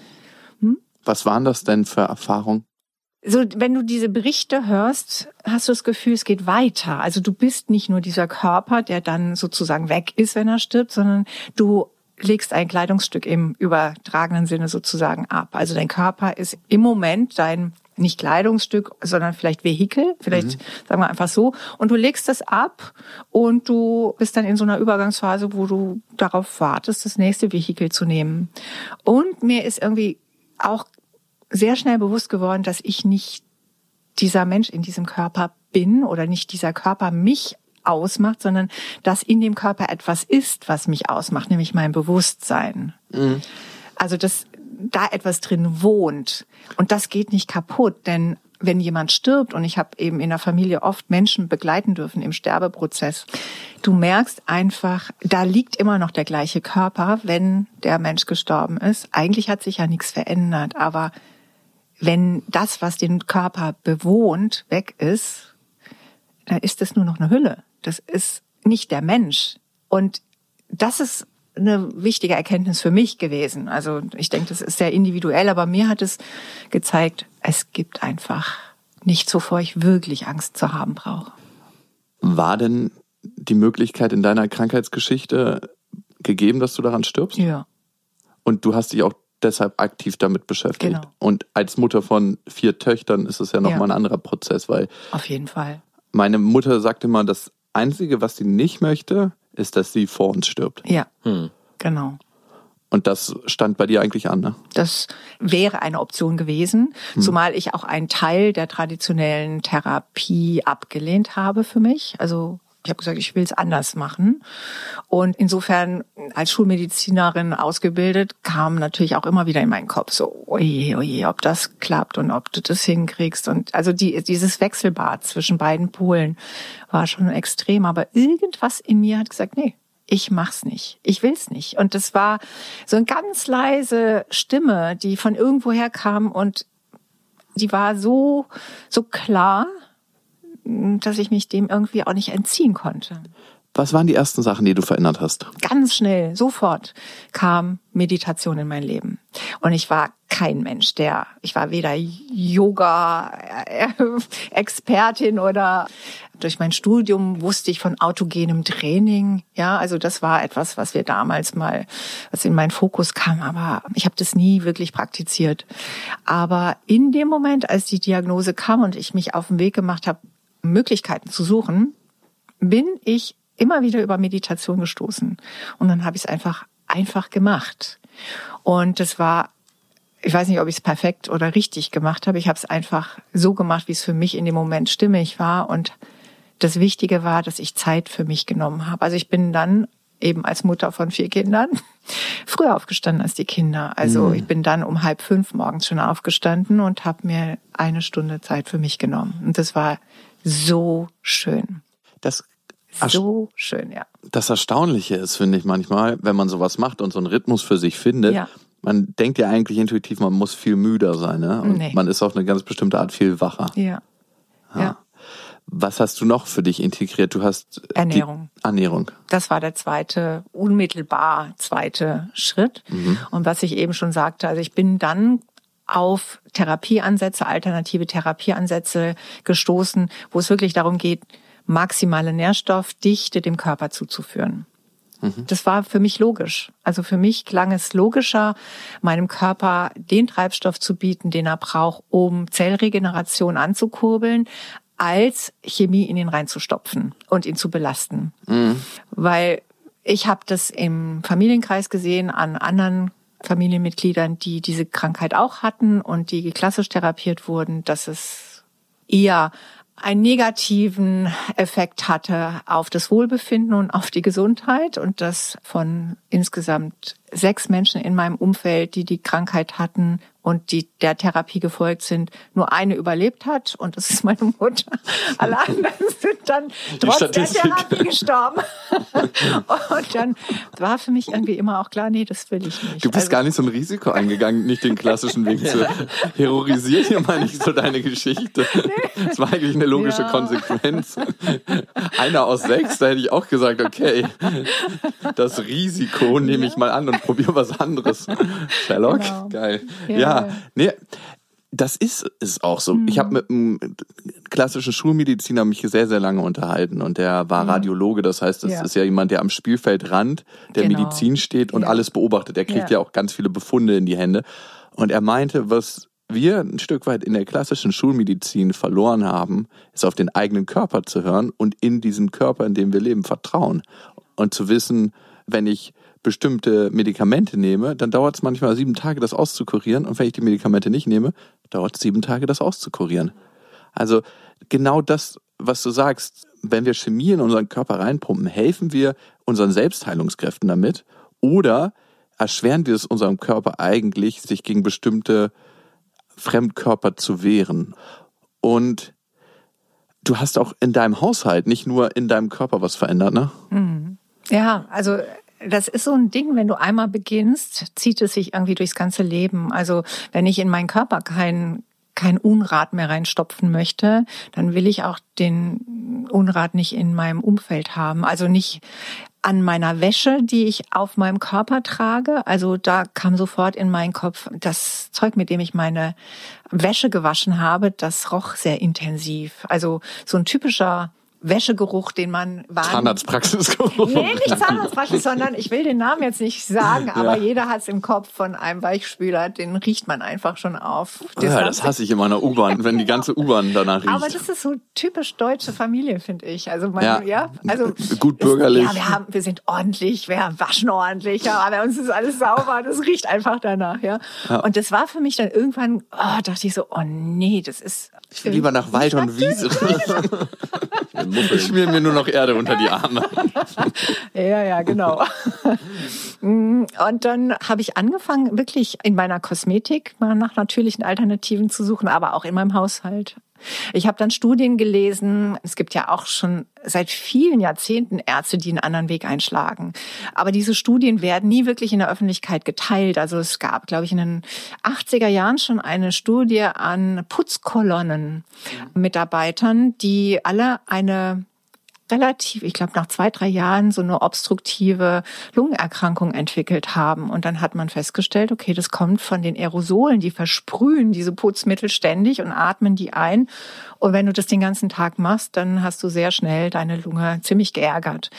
Was waren das denn für Erfahrungen? So, wenn du diese Berichte hörst, hast du das Gefühl, es geht weiter. Also du bist nicht nur dieser Körper, der dann sozusagen weg ist, wenn er stirbt, sondern du legst ein Kleidungsstück im übertragenen Sinne sozusagen ab. Also dein Körper ist im Moment dein nicht Kleidungsstück, sondern vielleicht Vehikel, vielleicht sagen wir einfach so. Und du legst das ab und du bist dann in so einer Übergangsphase, wo du darauf wartest, das nächste Vehikel zu nehmen. Und mir ist irgendwie auch sehr schnell bewusst geworden, dass ich nicht dieser Mensch in diesem Körper bin oder nicht dieser Körper mich ausmacht, sondern dass in dem Körper etwas ist, was mich ausmacht, nämlich mein Bewusstsein. Also dass da etwas drin wohnt und das geht nicht kaputt, denn wenn jemand stirbt und ich habe eben in der Familie oft Menschen begleiten dürfen im Sterbeprozess, du merkst einfach, da liegt immer noch der gleiche Körper, wenn der Mensch gestorben ist. Eigentlich hat sich ja nichts verändert, aber wenn das, was den Körper bewohnt, weg ist, dann ist das nur noch eine Hülle. Das ist nicht der Mensch. Und das ist eine wichtige Erkenntnis für mich gewesen. Also ich denke, das ist sehr individuell, aber mir hat es gezeigt, es gibt einfach nichts, wovor ich wirklich Angst zu haben brauche. War denn die Möglichkeit in deiner Krankheitsgeschichte gegeben, dass du daran stirbst? Ja. Und du hast dich auch deshalb aktiv damit beschäftigt. Genau. Und als Mutter von vier Töchtern ist es ja nochmal Ja. ein anderer Prozess, weil Auf jeden Fall. meine Mutter sagte immer, das Einzige, was sie nicht möchte, ist, dass sie vor uns stirbt. Ja. Hm. Genau. Und das stand bei dir eigentlich an, ne? Das wäre eine Option gewesen, zumal ich auch einen Teil der traditionellen Therapie abgelehnt habe für mich. Also ich habe gesagt, ich will es anders machen. Und insofern als Schulmedizinerin ausgebildet, kam natürlich auch immer wieder in meinen Kopf so, oje, oje, ob das klappt und ob du das hinkriegst. Und also die, dieses Wechselbad zwischen beiden Polen war schon extrem. Aber irgendwas in mir hat gesagt, nee, ich mach's nicht. Ich will's nicht. Und das war so eine ganz leise Stimme, die von irgendwoher kam und die war so, so klar, dass ich mich dem irgendwie auch nicht entziehen konnte. Was waren die ersten Sachen, die du verändert hast? Ganz schnell, sofort kam Meditation in mein Leben. Und ich war kein Mensch, der, ich war weder Yoga-Expertin oder durch mein Studium wusste ich von autogenem Training. Ja, also das war etwas, was wir damals mal, was in meinen Fokus kam, aber ich habe das nie wirklich praktiziert. Aber in dem Moment, als die Diagnose kam und ich mich auf den Weg gemacht habe, Möglichkeiten zu suchen, bin ich immer wieder über Meditation gestoßen. Und dann habe ich es einfach, einfach gemacht. Und das war, ich weiß nicht, ob ich es perfekt oder richtig gemacht habe. Ich habe es einfach so gemacht, wie es für mich in dem Moment stimmig war. Und das Wichtige war, dass ich Zeit für mich genommen habe. Also ich bin dann eben als Mutter von vier Kindern früher aufgestanden als die Kinder. Also ich bin dann um halb fünf morgens schon aufgestanden und habe mir eine Stunde Zeit für mich genommen. Und das war so schön. Das, So schön, ja. das Erstaunliche ist, finde ich manchmal, wenn man sowas macht und so einen Rhythmus für sich findet, Ja. man denkt ja eigentlich intuitiv, man muss viel müder sein, ne? Und Nee. man ist auf eine ganz bestimmte Art viel wacher. Ja. Ja. Was hast du noch für dich integriert? Du hast äh, Ernährung. Ernährung. Das war der zweite, unmittelbar zweite Schritt. Und was ich eben schon sagte, also ich bin dann auf Therapieansätze, alternative Therapieansätze gestoßen, wo es wirklich darum geht, maximale Nährstoffdichte dem Körper zuzuführen. Das war für mich logisch. Also für mich klang es logischer, meinem Körper den Treibstoff zu bieten, den er braucht, um Zellregeneration anzukurbeln, als Chemie in ihn reinzustopfen und ihn zu belasten. Weil ich habe das im Familienkreis gesehen an anderen Familienmitgliedern, die diese Krankheit auch hatten und die klassisch therapiert wurden, dass es eher einen negativen Effekt hatte auf das Wohlbefinden und auf die Gesundheit und dass von insgesamt sechs Menschen in meinem Umfeld, die die Krankheit hatten, und die der Therapie gefolgt sind, nur eine überlebt hat und das ist meine Mutter. Alle anderen sind dann trotz der Therapie gestorben. und dann war für mich irgendwie immer auch klar, nee, das will ich nicht. Du bist also, gar nicht so ein Risiko eingegangen, nicht den klassischen Weg zu heroisieren hier mal nicht so deine Geschichte. Nee. Das war eigentlich eine logische ja. Konsequenz. Einer aus sechs, da hätte ich auch gesagt, okay, das Risiko nehme ich mal an und probiere was anderes. Sherlock, genau. geil. ja. ja ja, nee, das ist es auch so. Mhm. Ich habe mit einem klassischen Schulmediziner mich sehr, sehr lange unterhalten und der war mhm. Radiologe. Das heißt, das ja. ist ja jemand, der am Spielfeldrand der genau. Medizin steht und ja. alles beobachtet. Er kriegt ja. ja auch ganz viele Befunde in die Hände. Und er meinte, was wir ein Stück weit in der klassischen Schulmedizin verloren haben, ist auf den eigenen Körper zu hören und in diesem Körper, in dem wir leben, vertrauen. Und zu wissen, wenn ich bestimmte Medikamente nehme, dann dauert es manchmal sieben Tage, das auszukurieren. Und wenn ich die Medikamente nicht nehme, dauert es sieben Tage, das auszukurieren. Also genau das, was du sagst, wenn wir Chemie in unseren Körper reinpumpen, helfen wir unseren Selbstheilungskräften damit oder erschweren wir es unserem Körper eigentlich, sich gegen bestimmte Fremdkörper zu wehren. Und du hast auch in deinem Haushalt, nicht nur in deinem Körper was verändert, ne? Mhm. Ja, also das ist so ein Ding, wenn du einmal beginnst, zieht es sich irgendwie durchs ganze Leben. Also wenn ich in meinen Körper kein kein Unrat mehr reinstopfen möchte, dann will ich auch den Unrat nicht in meinem Umfeld haben. Also nicht an meiner Wäsche, die ich auf meinem Körper trage. Also da kam sofort in meinen Kopf das Zeug, mit dem ich meine Wäsche gewaschen habe, das roch sehr intensiv. Also so ein typischer Wäschegeruch, den man war. Zahnarztpraxisgeruch. Nee, nicht Zahnarztpraxis, sondern ich will den Namen jetzt nicht sagen, aber ja. jeder hat es im Kopf von einem Weichspüler, den riecht man einfach schon auf. Das, ja, das hasse ich in meiner U-Bahn, wenn die ganze U-Bahn danach riecht. Aber das ist so typisch deutsche Familie, finde ich. Also man, ja. ja, also gut bürgerlich. Ist, ja, wir haben, wir sind ordentlich, wir waschen ordentlich, ja, bei uns ist alles sauber, das riecht einfach danach, ja. ja. Und das war für mich dann irgendwann, oh, dachte ich so, oh nee, das ist. Ich will lieber nach Wald und Wiese. Ich schmier mir nur noch Erde unter die Arme. ja, ja, genau. Und dann habe ich angefangen, wirklich in meiner Kosmetik mal nach natürlichen Alternativen zu suchen, aber auch in meinem Haushalt. Ich habe dann Studien gelesen. Es gibt ja auch schon seit vielen Jahrzehnten Ärzte, die einen anderen Weg einschlagen. Aber diese Studien werden nie wirklich in der Öffentlichkeit geteilt. Also es gab, glaube ich, in den 80er Jahren schon eine Studie an Putzkolonnen Mitarbeitern, die alle eine relativ, ich glaube, nach zwei, drei Jahren so eine obstruktive Lungenerkrankung entwickelt haben. Und dann hat man festgestellt, okay, das kommt von den Aerosolen, die versprühen diese Putzmittel ständig und atmen die ein. Und wenn du das den ganzen Tag machst, dann hast du sehr schnell deine Lunge ziemlich geärgert.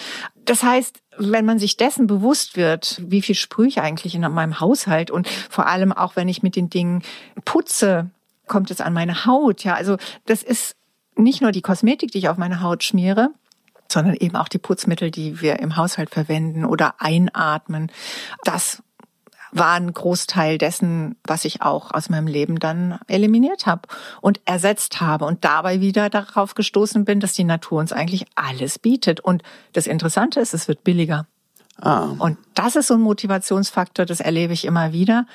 Das heißt, wenn man sich dessen bewusst wird, wie viel sprühe ich eigentlich in meinem Haushalt und vor allem auch, wenn ich mit den Dingen putze, kommt es an meine Haut. Ja, also das ist nicht nur die Kosmetik, die ich auf meine Haut schmiere, sondern eben auch die Putzmittel, die wir im Haushalt verwenden oder einatmen. Das war ein Großteil dessen, was ich auch aus meinem Leben dann eliminiert habe und ersetzt habe und dabei wieder darauf gestoßen bin, dass die Natur uns eigentlich alles bietet. Und das Interessante ist, es wird billiger. Ah. Und das ist so ein Motivationsfaktor, das erlebe ich immer wieder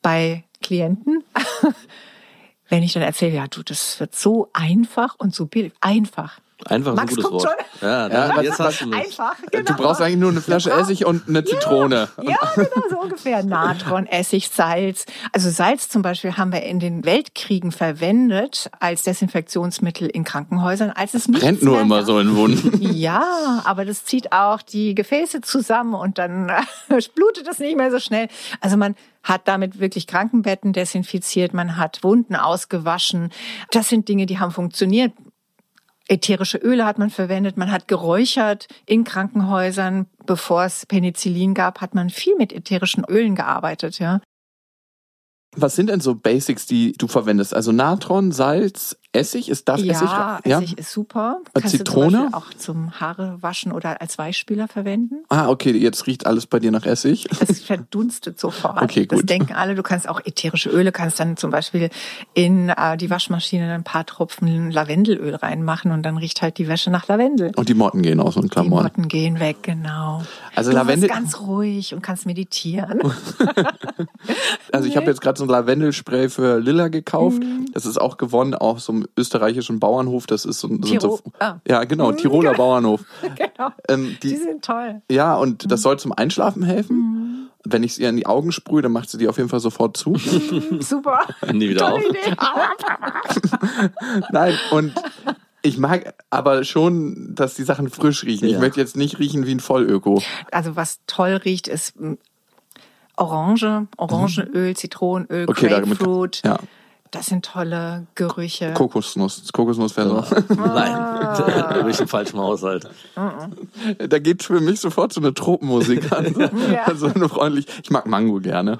bei Klienten. Wenn ich dann erzähle, ja, du, das wird so einfach und so billig. Einfach. Einfach Max ein gutes Wort. Schon. Ja, ja jetzt hast du Einfach, genau. Du brauchst eigentlich nur eine Flasche Essig und eine Zitrone. Ja, ja genau so ungefähr. Natron, Essig, Salz. Also Salz zum Beispiel haben wir in den Weltkriegen verwendet als Desinfektionsmittel in Krankenhäusern, als es nicht brennt nur immer so in Wunden. Ja, aber das zieht auch die Gefäße zusammen und dann blutet es nicht mehr so schnell. Also man hat damit wirklich Krankenbetten desinfiziert, man hat Wunden ausgewaschen. Das sind Dinge, die haben funktioniert. Ätherische Öle hat man verwendet, man hat geräuchert in Krankenhäusern. Bevor es Penicillin gab, hat man viel mit ätherischen Ölen gearbeitet, ja. Was sind denn so Basics, die du verwendest? Also Natron, Salz, Essig? Ist darf ja, Essig? Essig ist super. Äh, Kannst Zitrone? du zum auch zum Haare waschen oder als Weichspüler verwenden. Ah, okay, jetzt riecht alles bei dir nach Essig. Das verdunstet sofort. Okay, Das gut. denken alle. Du kannst auch ätherische Öle, kannst dann zum Beispiel in äh, die Waschmaschine ein paar Tropfen Lavendelöl reinmachen und dann riecht halt die Wäsche nach Lavendel. Und die Motten gehen aus und Die Klamotten. Motten gehen weg, genau. Also du Lavendel- wirst ganz ruhig und kannst meditieren. Also ich habe jetzt gerade so ein Lavendelspray für Lilla gekauft. Mhm. Das ist auch gewonnen auf so einem österreichischen Bauernhof. Das ist so, ein- sind so ah. ja genau Tiroler Bauernhof. genau. Ähm, Die die, sind toll. ja und das soll zum Einschlafen helfen. Mhm. Wenn ich es ihr in die Augen sprühe, dann macht sie die auf jeden Fall sofort zu. Super. Nie wieder auf. Idee. Nein und ich mag aber schon, dass die Sachen frisch riechen. Ich Ja. möchte jetzt nicht riechen wie ein Vollöko. Also was toll riecht, ist Orange, Orangenöl, Zitronenöl, Mhm. Okay, damit- Grapefruit. ja. Das sind tolle Gerüche. Kokosnuss. Kokosnuss wäre so. Nein, da bin ich im falschen Haushalt. Da geht für mich sofort so eine Tropenmusik an. Ja. so eine freundlich. Ich mag Mango gerne.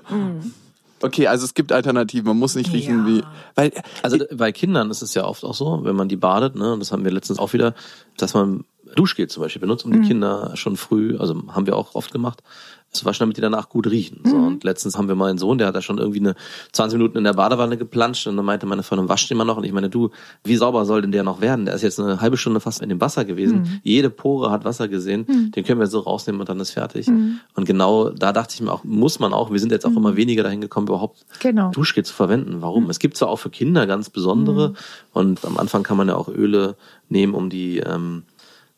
Okay, also es gibt Alternativen. Man muss nicht riechen Ja. wie. Weil Also bei Kindern ist es ja oft auch so, wenn man die badet, ne, und das haben wir letztens auch wieder, dass man Duschgel zum Beispiel benutzt, um die Kinder schon früh, also haben wir auch oft gemacht, zu waschen, damit die danach gut riechen. So, und letztens haben wir mal einen Sohn, der hat da schon irgendwie eine 20 Minuten in der Badewanne geplanscht und dann meinte meine Freundin, wasch den mal noch. Und ich meine, du, wie sauber soll denn der noch werden? Der ist jetzt eine halbe Stunde fast in dem Wasser gewesen. Jede Pore hat Wasser gesehen. Den können wir so rausnehmen und dann ist fertig. Und genau da dachte ich mir auch, muss man auch, wir sind jetzt auch immer weniger dahin gekommen, überhaupt Genau. Duschgel zu verwenden. Warum? Es gibt zwar auch für Kinder ganz besondere und am Anfang kann man ja auch Öle nehmen, um die, ähm,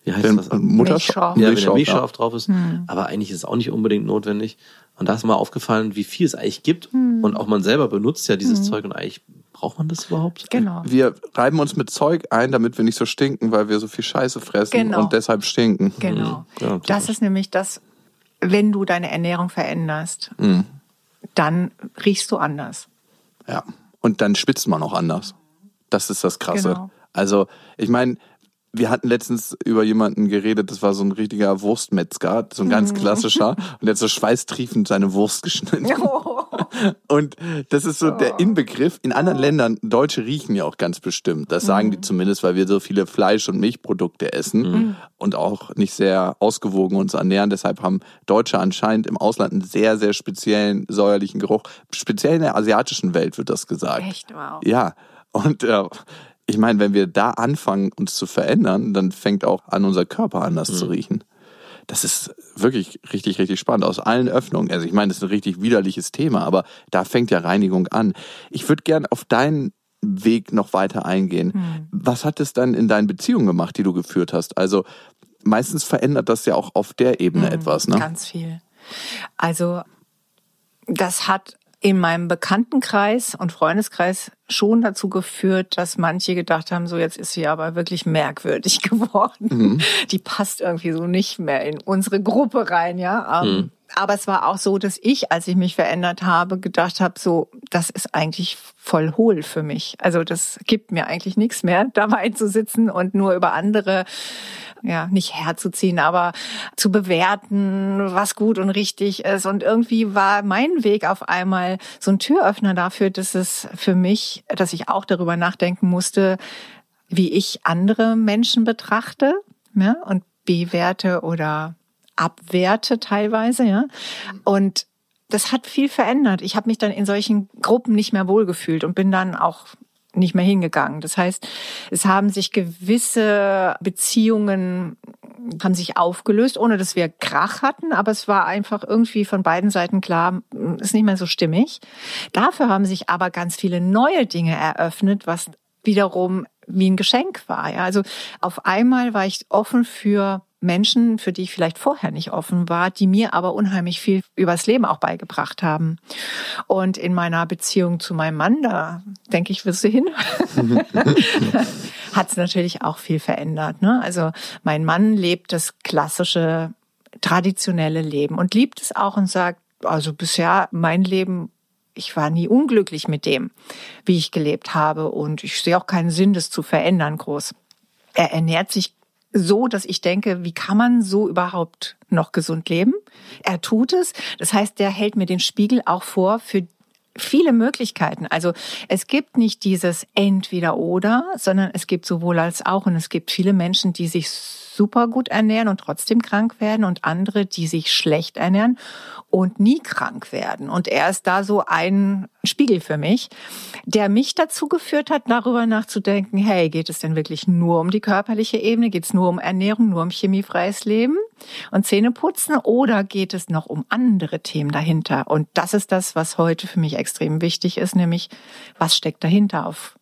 wie heißt den das? Milchschaum. Mutterschaum. Ja, wenn der Milchschaum drauf ist. Aber eigentlich ist es auch nicht unbedingt notwendig. Und da ist mir aufgefallen, wie viel es eigentlich gibt. Und auch man selber benutzt ja dieses Zeug und eigentlich braucht man das überhaupt? Genau. Wir reiben uns mit Zeug ein, damit wir nicht so stinken, weil wir so viel Scheiße fressen Genau. und deshalb stinken. Genau. Ja, das ist nämlich das, wenn du deine Ernährung veränderst, Mhm. dann riechst du anders. Ja. Und dann schwitzt man auch anders. Das ist das Krasse. Genau. Also, ich meine, wir hatten letztens über jemanden geredet, das war so ein richtiger Wurstmetzger, so ein Mhm. ganz klassischer, und der hat so schweißtriefend seine Wurst geschnitten. Und das ist so der Inbegriff. In anderen Ländern, Deutsche riechen ja auch ganz bestimmt. Das sagen die zumindest, weil wir so viele Fleisch- und Milchprodukte essen und auch nicht sehr ausgewogen uns ernähren. Deshalb haben Deutsche anscheinend im Ausland einen sehr, sehr speziellen säuerlichen Geruch. Speziell in der asiatischen Welt wird das gesagt. Echt, wow. Ja. Und äh, ich meine, wenn wir da anfangen, uns zu verändern, dann fängt auch an, unser Körper anders zu riechen. Das ist wirklich richtig, richtig spannend. Aus allen Öffnungen. Also ich meine, das ist ein richtig widerliches Thema, aber da fängt ja Reinigung an. Ich würde gern auf deinen Weg noch weiter eingehen. Was hat es dann in deinen Beziehungen gemacht, die du geführt hast? Also meistens verändert das ja auch auf der Ebene etwas, ne? Ganz viel. Also das hat in meinem Bekanntenkreis und Freundeskreis schon dazu geführt, dass manche gedacht haben, so jetzt ist sie aber wirklich merkwürdig geworden. Die passt irgendwie so nicht mehr in unsere Gruppe rein, ja. Ähm, Aber es war auch so, dass ich, als ich mich verändert habe, gedacht habe, so, das ist eigentlich voll hohl für mich. Also das gibt mir eigentlich nichts mehr, dabei zu sitzen und nur über andere ja, nicht herzuziehen, aber zu bewerten, was gut und richtig ist. Und irgendwie war mein Weg auf einmal so ein Türöffner dafür, dass es für mich, dass ich auch darüber nachdenken musste, wie ich andere Menschen betrachte, ja, und bewerte oder abwerte teilweise, ja. Und das hat viel verändert. Ich habe mich dann in solchen Gruppen nicht mehr wohlgefühlt und bin dann auch nicht mehr hingegangen. Das heißt, es haben sich gewisse Beziehungen haben sich aufgelöst, ohne dass wir Krach hatten, aber es war einfach irgendwie von beiden Seiten klar, ist nicht mehr so stimmig. Dafür haben sich aber ganz viele neue Dinge eröffnet, was wiederum wie ein Geschenk war. Ja, also auf einmal war ich offen für Menschen, für die ich vielleicht vorher nicht offen war, die mir aber unheimlich viel übers Leben auch beigebracht haben. Und in meiner Beziehung zu meinem Mann, da denke ich, wirst du hin, hat es natürlich auch viel verändert. Ne? Also mein Mann lebt das klassische, traditionelle Leben und liebt es auch und sagt, also bisher mein Leben ich war nie unglücklich mit dem, wie ich gelebt habe und ich sehe auch keinen Sinn, das zu verändern groß. Er ernährt sich so, dass ich denke, wie kann man so überhaupt noch gesund leben? Er tut es. Das heißt, der hält mir den Spiegel auch vor für viele Möglichkeiten. Also es gibt nicht dieses entweder oder, sondern es gibt sowohl als auch und es gibt viele Menschen, die sich super gut ernähren und trotzdem krank werden und andere, die sich schlecht ernähren und nie krank werden. Und er ist da so ein Spiegel für mich, der mich dazu geführt hat, darüber nachzudenken, hey, geht es denn wirklich nur um die körperliche Ebene? Geht es nur um Ernährung, nur um chemiefreies Leben und Zähneputzen oder geht es noch um andere Themen dahinter? Und das ist das, was heute für mich extrem wichtig ist, nämlich was steckt dahinter auf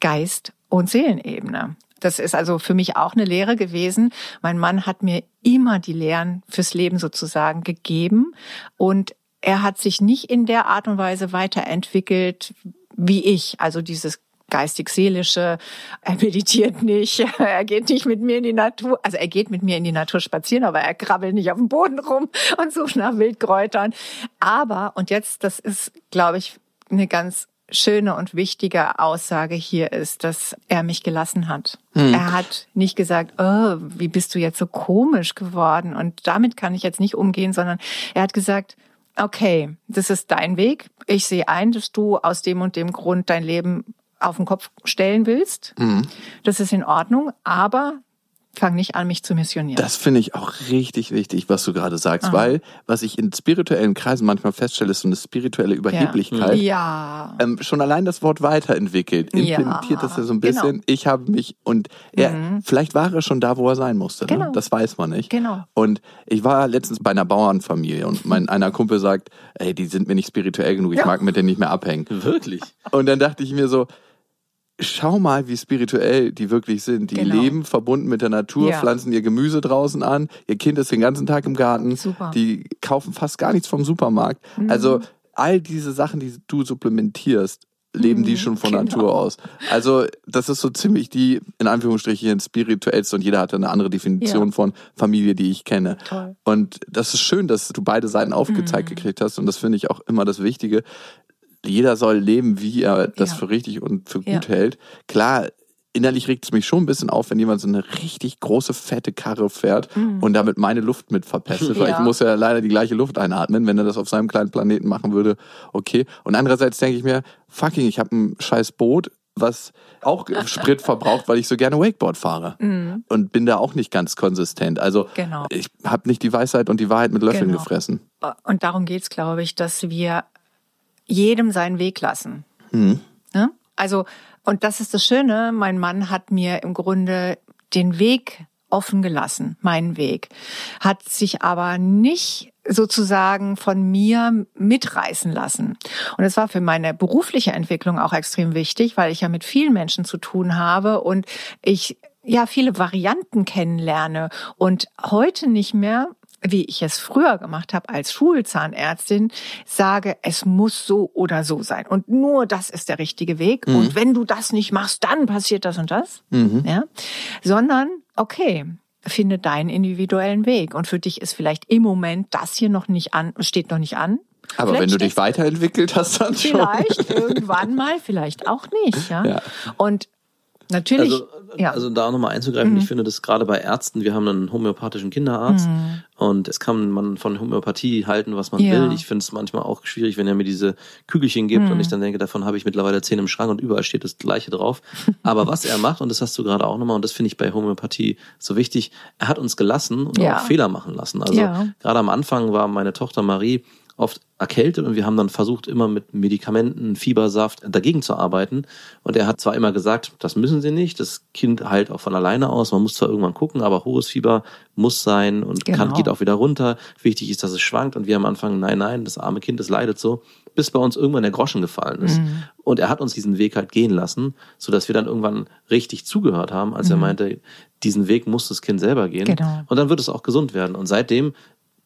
Geist und Seelenebene. Das ist also für mich auch eine Lehre gewesen. Mein Mann hat mir immer die Lehren fürs Leben sozusagen gegeben und er hat sich nicht in der Art und Weise weiterentwickelt wie ich. Also dieses geistig-seelische, er meditiert nicht, er geht nicht mit mir in die Natur, also er geht mit mir in die Natur spazieren, aber er krabbelt nicht auf dem Boden rum und sucht nach Wildkräutern. Aber, und jetzt, das ist, glaube ich, eine ganz schöne und wichtige Aussage hier ist, dass er mich gelassen hat. Hm. Er hat nicht gesagt, oh, wie bist du jetzt so komisch geworden und damit kann ich jetzt nicht umgehen, sondern er hat gesagt, okay, das ist dein Weg. Ich sehe ein, dass du aus dem und dem Grund dein Leben auf den Kopf stellen willst. Mhm. Das ist in Ordnung, aber fang nicht an, mich zu missionieren. Das finde ich auch richtig wichtig, was du gerade sagst, Aha. weil was ich in spirituellen Kreisen manchmal feststelle, ist so eine spirituelle Überheblichkeit. Ja. Ähm, schon allein das Wort weiterentwickelt, implementiert ja. das ja so ein bisschen. Genau. Ich habe mich und er, mhm. vielleicht war er schon da, wo er sein musste. Ne? Genau. Ne? Das weiß man nicht. Genau. Und ich war letztens bei einer Bauernfamilie und mein einer Kumpel sagt, ey, die sind mir nicht spirituell genug, ich ja. mag mit denen nicht mehr abhängen. Wirklich? Und dann dachte ich mir so, schau mal, wie spirituell die wirklich sind. Die genau. leben verbunden mit der Natur, ja. pflanzen ihr Gemüse draußen an, ihr Kind ist den ganzen Tag im Garten, Super. die kaufen fast gar nichts vom Supermarkt. Mhm. Also all diese Sachen, die du supplementierst, leben die mhm, schon von genau. Natur aus. Also das ist so ziemlich die, in Anführungsstrichen, spirituellste und jeder hat eine andere Definition ja. von Familie, die ich kenne. Toll. Und das ist schön, dass du beide Seiten aufgezeigt mhm. gekriegt hast und das finde ich auch immer das Wichtige jeder soll leben, wie er das ja. für richtig und für gut hält. Klar, innerlich regt es mich schon ein bisschen auf, wenn jemand so eine richtig große, fette Karre fährt mhm. und damit meine Luft mit verpestet. Weil ja. ich muss ja leider die gleiche Luft einatmen, wenn er das auf seinem kleinen Planeten machen würde. Okay. Und andererseits denke ich mir, fucking, ich habe ein scheiß Boot, was auch Sprit verbraucht, weil ich so gerne Wakeboard fahre. Mhm. Und bin da auch nicht ganz konsistent. Also genau. ich habe nicht die Weisheit und die Wahrheit mit Löffeln genau. gefressen. Und darum geht's, glaube ich, dass wir jedem seinen Weg lassen. Mhm. Ne? Also, und das ist das Schöne, mein Mann hat mir im Grunde den Weg offen gelassen, meinen Weg, hat sich aber nicht sozusagen von mir mitreißen lassen. Und es war für meine berufliche Entwicklung auch extrem wichtig, weil ich ja mit vielen Menschen zu tun habe und ich ja viele Varianten kennenlerne und heute nicht mehr wie ich es früher gemacht habe als Schulzahnärztin, sage, es muss so oder so sein. Und nur das ist der richtige Weg. Mhm. Und wenn du das nicht machst, dann passiert das und das. Mhm. Ja? Sondern, okay, finde deinen individuellen Weg. Und für dich ist vielleicht im Moment das hier noch nicht an, steht noch nicht an. Aber vielleicht wenn du dich weiterentwickelt hast, dann vielleicht schon. Vielleicht irgendwann mal, vielleicht auch nicht. Ja? ja. Und Natürlich. Also, ja. also da nochmal einzugreifen, mhm. ich finde das gerade bei Ärzten, wir haben einen homöopathischen Kinderarzt mhm. und es kann man von Homöopathie halten, was man ja. will. Ich finde es manchmal auch schwierig, wenn er mir diese Kügelchen gibt mhm. und ich dann denke, davon habe ich mittlerweile zehn im Schrank und überall steht das Gleiche drauf. Aber was er macht, und das hast du gerade auch nochmal, und das finde ich bei Homöopathie so wichtig, er hat uns gelassen und ja. auch Fehler machen lassen. Also gerade am Anfang war meine Tochter Marie oft erkältet und wir haben dann versucht, immer mit Medikamenten, Fiebersaft dagegen zu arbeiten. Und er hat zwar immer gesagt, das müssen Sie nicht, das Kind heilt auch von alleine aus, man muss zwar irgendwann gucken, aber hohes Fieber muss sein und genau. kann, geht auch wieder runter. Wichtig ist, dass es schwankt und wir am Anfang, nein, nein, das arme Kind, das leidet so, bis bei uns irgendwann der Groschen gefallen ist. Mhm. Und er hat uns diesen Weg halt gehen lassen, sodass wir dann irgendwann richtig zugehört haben, als mhm. er meinte, diesen Weg muss das Kind selber gehen. Genau. Und dann wird es auch gesund werden. Und seitdem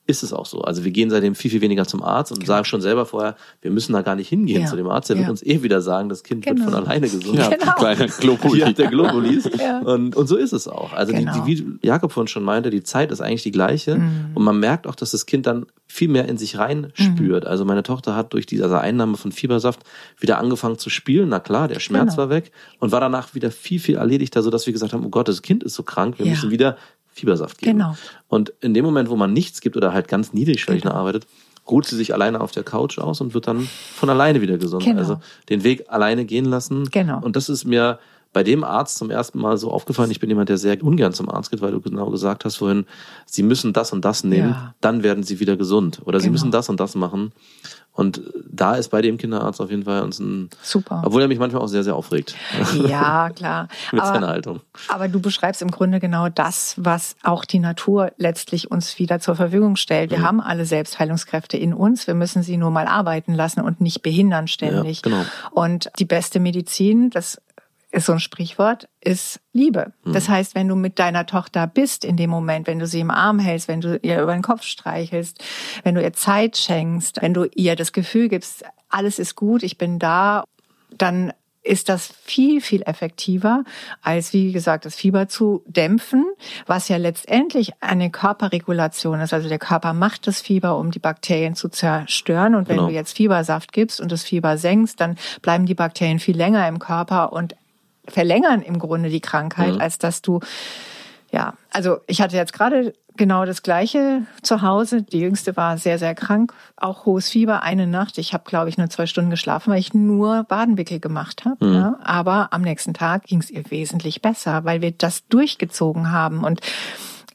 ist es auch so. Also wir gehen seitdem viel, viel weniger zum Arzt und genau. sagen schon selber vorher, wir müssen da gar nicht hingehen ja. zu dem Arzt. Der ja. wird uns eh wieder sagen, das Kind genau. wird von alleine gesund. Ja, genau. kleine Globulis. Ja, der Globulis. ja. und, und so ist es auch. Also genau. die, die, wie Jakob vorhin schon meinte, die Zeit ist eigentlich die gleiche. Mhm. Und man merkt auch, dass das Kind dann viel mehr in sich rein spürt. Mhm. Also meine Tochter hat durch diese also Einnahme von Fiebersaft wieder angefangen zu spielen. Na klar, der Schmerz genau. war weg und war danach wieder viel, viel erledigter, sodass wir gesagt haben, oh Gott, das Kind ist so krank, wir müssen wieder Fiebersaft geben. Genau. Und in dem Moment, wo man nichts gibt oder halt ganz niedrigschwellig genau. arbeitet, ruht sie sich alleine auf der Couch aus und wird dann von alleine wieder gesund. Genau. Also den Weg alleine gehen lassen. Genau. Und das ist mir bei dem Arzt zum ersten Mal so aufgefallen. Ich bin jemand, der sehr ungern zum Arzt geht, weil du genau gesagt hast vorhin, sie müssen das und das nehmen, Ja. dann werden sie wieder gesund. Oder sie Genau. müssen das und das machen. Und da ist bei dem Kinderarzt auf jeden Fall uns ein, Super. obwohl er mich manchmal auch sehr, sehr aufregt. Ja, klar. Mit seiner Aber, Haltung. aber du beschreibst im Grunde genau das, was auch die Natur letztlich uns wieder zur Verfügung stellt. Wir haben alle Selbstheilungskräfte in uns. Wir müssen sie nur mal arbeiten lassen und nicht behindern ständig. Ja, genau. Und die beste Medizin, das ist so ein Sprichwort, ist Liebe. Das heißt, wenn du mit deiner Tochter bist in dem Moment, wenn du sie im Arm hältst, wenn du ihr über den Kopf streichelst, wenn du ihr Zeit schenkst, wenn du ihr das Gefühl gibst, alles ist gut, ich bin da, dann ist das viel, viel effektiver, als, wie gesagt, das Fieber zu dämpfen, was ja letztendlich eine Körperregulation ist. Also der Körper macht das Fieber, um die Bakterien zu zerstören. Und wenn Genau. du jetzt Fiebersaft gibst und das Fieber senkst, dann bleiben die Bakterien viel länger im Körper und verlängern im Grunde die Krankheit, Mhm. als dass du ja, also ich hatte jetzt gerade genau das gleiche zu Hause. Die jüngste war sehr, sehr krank, auch hohes Fieber, eine Nacht. Ich habe, glaube ich, nur zwei Stunden geschlafen, weil ich nur Badenwickel gemacht habe. Ja. Aber am nächsten Tag ging es ihr wesentlich besser, weil wir das durchgezogen haben. Und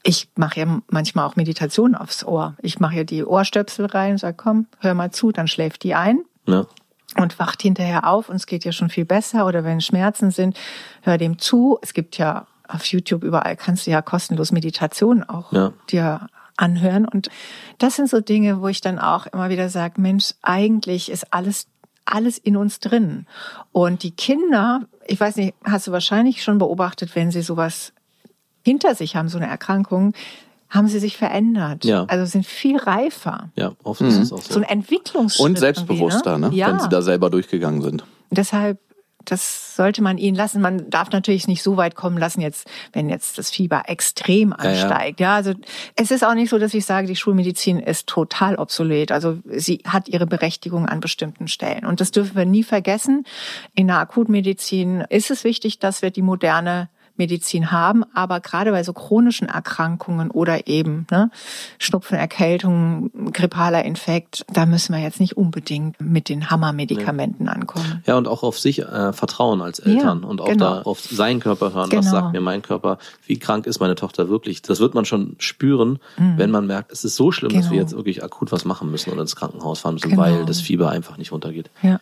ich mache ja manchmal auch Meditation aufs Ohr. Ich mache ihr die Ohrstöpsel rein und sage, komm, hör mal zu, dann schläft die ein Ja. Und wacht hinterher auf und es geht ihr schon viel besser oder wenn Schmerzen sind, hör dem zu. Es gibt ja auf YouTube überall kannst du ja kostenlos Meditation auch Ja. dir anhören und das sind so Dinge, wo ich dann auch immer wieder sage, Mensch, eigentlich ist alles alles in uns drin und die Kinder, ich weiß nicht, hast du wahrscheinlich schon beobachtet, wenn sie sowas hinter sich haben, so eine Erkrankung, haben sie sich verändert. Ja. Also sind viel reifer. Ja, oft ist es auch So so. ein Entwicklungsschritt. Und selbstbewusster, irgendwie, ne? Ja. wenn sie da selber durchgegangen sind. Deshalb, das sollte man ihnen lassen. Man darf natürlich nicht so weit kommen lassen, jetzt, wenn jetzt das Fieber extrem Ja, ja. ansteigt. Ja, also es ist auch nicht so, dass ich sage, die Schulmedizin ist total obsolet. Also sie hat ihre Berechtigung an bestimmten Stellen. Und das dürfen wir nie vergessen. In der Akutmedizin ist es wichtig, dass wir die moderne Medizin haben, aber gerade bei so chronischen Erkrankungen oder eben ne, Schnupfen, Erkältung, grippaler Infekt, da müssen wir jetzt nicht unbedingt mit den Hammermedikamenten ankommen. Ja, und auch auf sich äh, vertrauen als Eltern Ja, und auch genau. da auf seinen Körper hören. Was Genau. sagt mir mein Körper? Wie krank ist meine Tochter wirklich? Das wird man schon spüren, wenn man merkt, es ist so schlimm, dass wir Mhm. Genau. jetzt wirklich akut was machen müssen und ins Krankenhaus fahren müssen, Genau. weil das Fieber einfach nicht runtergeht. Ja.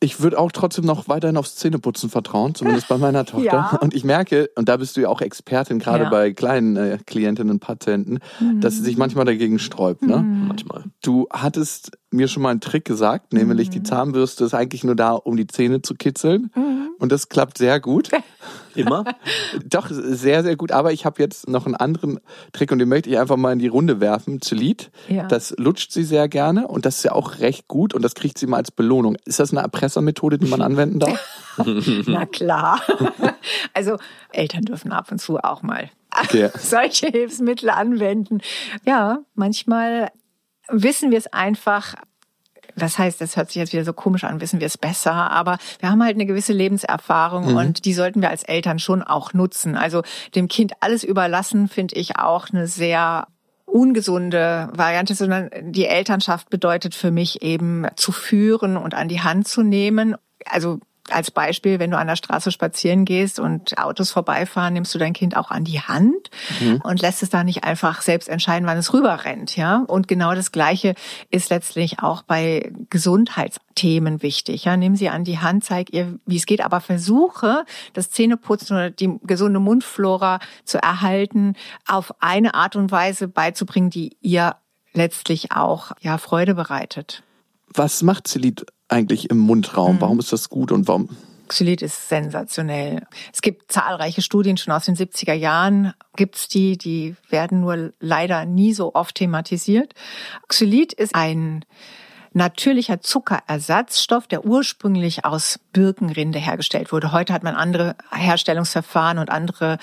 Ich würde auch trotzdem noch weiterhin aufs Zähneputzen vertrauen, zumindest bei meiner Tochter. Ja. Und ich merke, und da bist du ja auch Expertin, gerade Ja. bei kleinen äh, Klientinnen und Patienten, dass sie sich manchmal dagegen sträubt. Ne? Manchmal. Du hattest mir schon mal einen Trick gesagt, nämlich die Zahnbürste ist eigentlich nur da, um die Zähne zu kitzeln. Und das klappt sehr gut. Immer? Doch, sehr, sehr gut. Aber ich habe jetzt noch einen anderen Trick und den möchte ich einfach mal in die Runde werfen. Zylit, Ja. das lutscht sie sehr gerne und das ist ja auch recht gut und das kriegt sie mal als Belohnung. Ist das eine Erpressermethode, die man anwenden darf? Na klar. Also Eltern dürfen ab und zu auch mal Okay. solche Hilfsmittel anwenden. Ja, manchmal wissen wir es einfach. Das heißt, das hört sich jetzt wieder so komisch an, wissen wir es besser, aber wir haben halt eine gewisse Lebenserfahrung und die sollten wir als Eltern schon auch nutzen. Also dem Kind alles überlassen, finde ich auch eine sehr ungesunde Variante, sondern die Elternschaft bedeutet für mich eben zu führen und an die Hand zu nehmen. Also als Beispiel, wenn du an der Straße spazieren gehst und Autos vorbeifahren, nimmst du dein Kind auch an die Hand und lässt es da nicht einfach selbst entscheiden, wann es rüberrennt, ja? Und genau das Gleiche ist letztlich auch bei Gesundheitsthemen wichtig, ja? Nimm sie an die Hand, zeig ihr, wie es geht, aber versuche, das Zähneputzen oder die gesunde Mundflora zu erhalten, auf eine Art und Weise beizubringen, die ihr letztlich auch, ja, Freude bereitet. Was macht Zylit eigentlich im Mundraum? Mhm. Warum ist das gut und warum? Xylit ist sensationell. Es gibt zahlreiche Studien schon aus den 70er Jahren. Gibt's die, die werden nur leider nie so oft thematisiert. Xylit ist ein natürlicher Zuckerersatzstoff, der ursprünglich aus Birkenrinde hergestellt wurde. Heute hat man andere Herstellungsverfahren und andere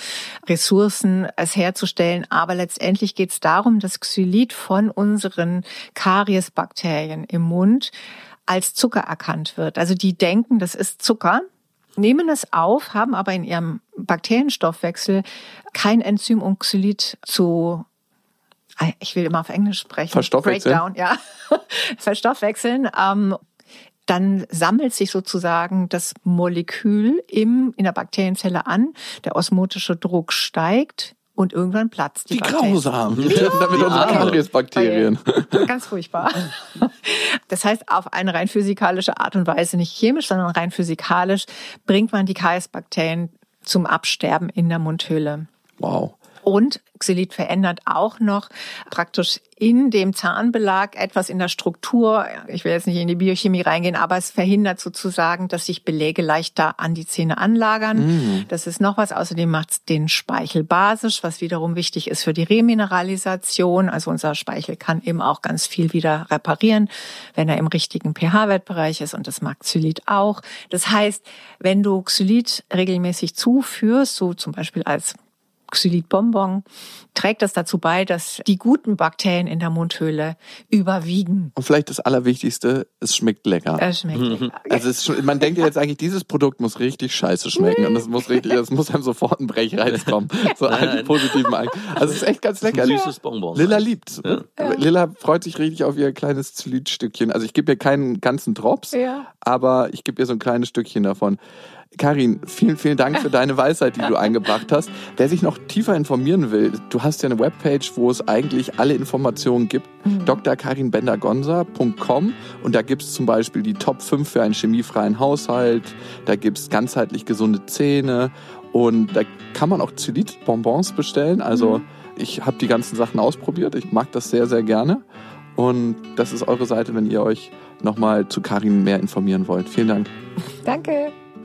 Ressourcen, es herzustellen. Aber letztendlich geht es darum, dass Xylit von unseren Kariesbakterien im Mund als Zucker erkannt wird. Also die denken, das ist Zucker, nehmen es auf, haben aber in ihrem Bakterienstoffwechsel kein Enzym, um Xylit zu ich will immer auf Englisch sprechen. Verstoffwechseln? Breakdown, ja. Verstoffwechseln. Ähm, dann sammelt sich sozusagen das Molekül im, in der Bakterienzelle an, der osmotische Druck steigt und irgendwann platzt die Wie Bakterie. grausam. Mit unseren Karies-Bakterien. Ganz furchtbar. Das heißt, auf eine rein physikalische Art und Weise, nicht chemisch, sondern rein physikalisch, bringt man die Karies-Bakterien zum Absterben in der Mundhöhle. Wow. Und Xylit verändert auch noch praktisch in dem Zahnbelag etwas in der Struktur. Ich will jetzt nicht in die Biochemie reingehen, aber es verhindert sozusagen, dass sich Beläge leichter an die Zähne anlagern. Das ist noch was. Außerdem macht es den Speichel basisch, was wiederum wichtig ist für die Remineralisation. Also unser Speichel kann eben auch ganz viel wieder reparieren, wenn er im richtigen pH-Wertbereich ist. Und das mag Xylit auch. Das heißt, wenn du Xylit regelmäßig zuführst, so zum Beispiel als Xylitbonbon, trägt das dazu bei, dass die guten Bakterien in der Mundhöhle überwiegen. Und vielleicht das Allerwichtigste, es schmeckt lecker. Es schmeckt lecker. Also es, man denkt ja jetzt eigentlich, dieses Produkt muss richtig scheiße schmecken und es muss richtig, es muss einem sofort ein Brechreiz kommen. So einen positiven Eig- Also es ist echt ganz lecker. Ein süßes Bonbon. Lilla liebt's. Lilla freut sich richtig auf ihr kleines Zylitstückchen. Also ich gebe ihr keinen ganzen Drops, Ja. aber ich gebe ihr so ein kleines Stückchen davon. Karin, vielen, vielen Dank für deine Weisheit, die du eingebracht hast. Wer sich noch tiefer informieren will, du hast ja eine Webpage, wo es eigentlich alle Informationen gibt. drkarinbendergonza.com und da gibt's zum Beispiel die Top 5 für einen chemiefreien Haushalt. Da gibt's ganzheitlich gesunde Zähne und da kann man auch Zylit-Bonbons bestellen. Also ich habe die ganzen Sachen ausprobiert. Ich mag das sehr, sehr gerne. Und das ist eure Seite, wenn ihr euch nochmal zu Karin mehr informieren wollt. Vielen Dank. Danke.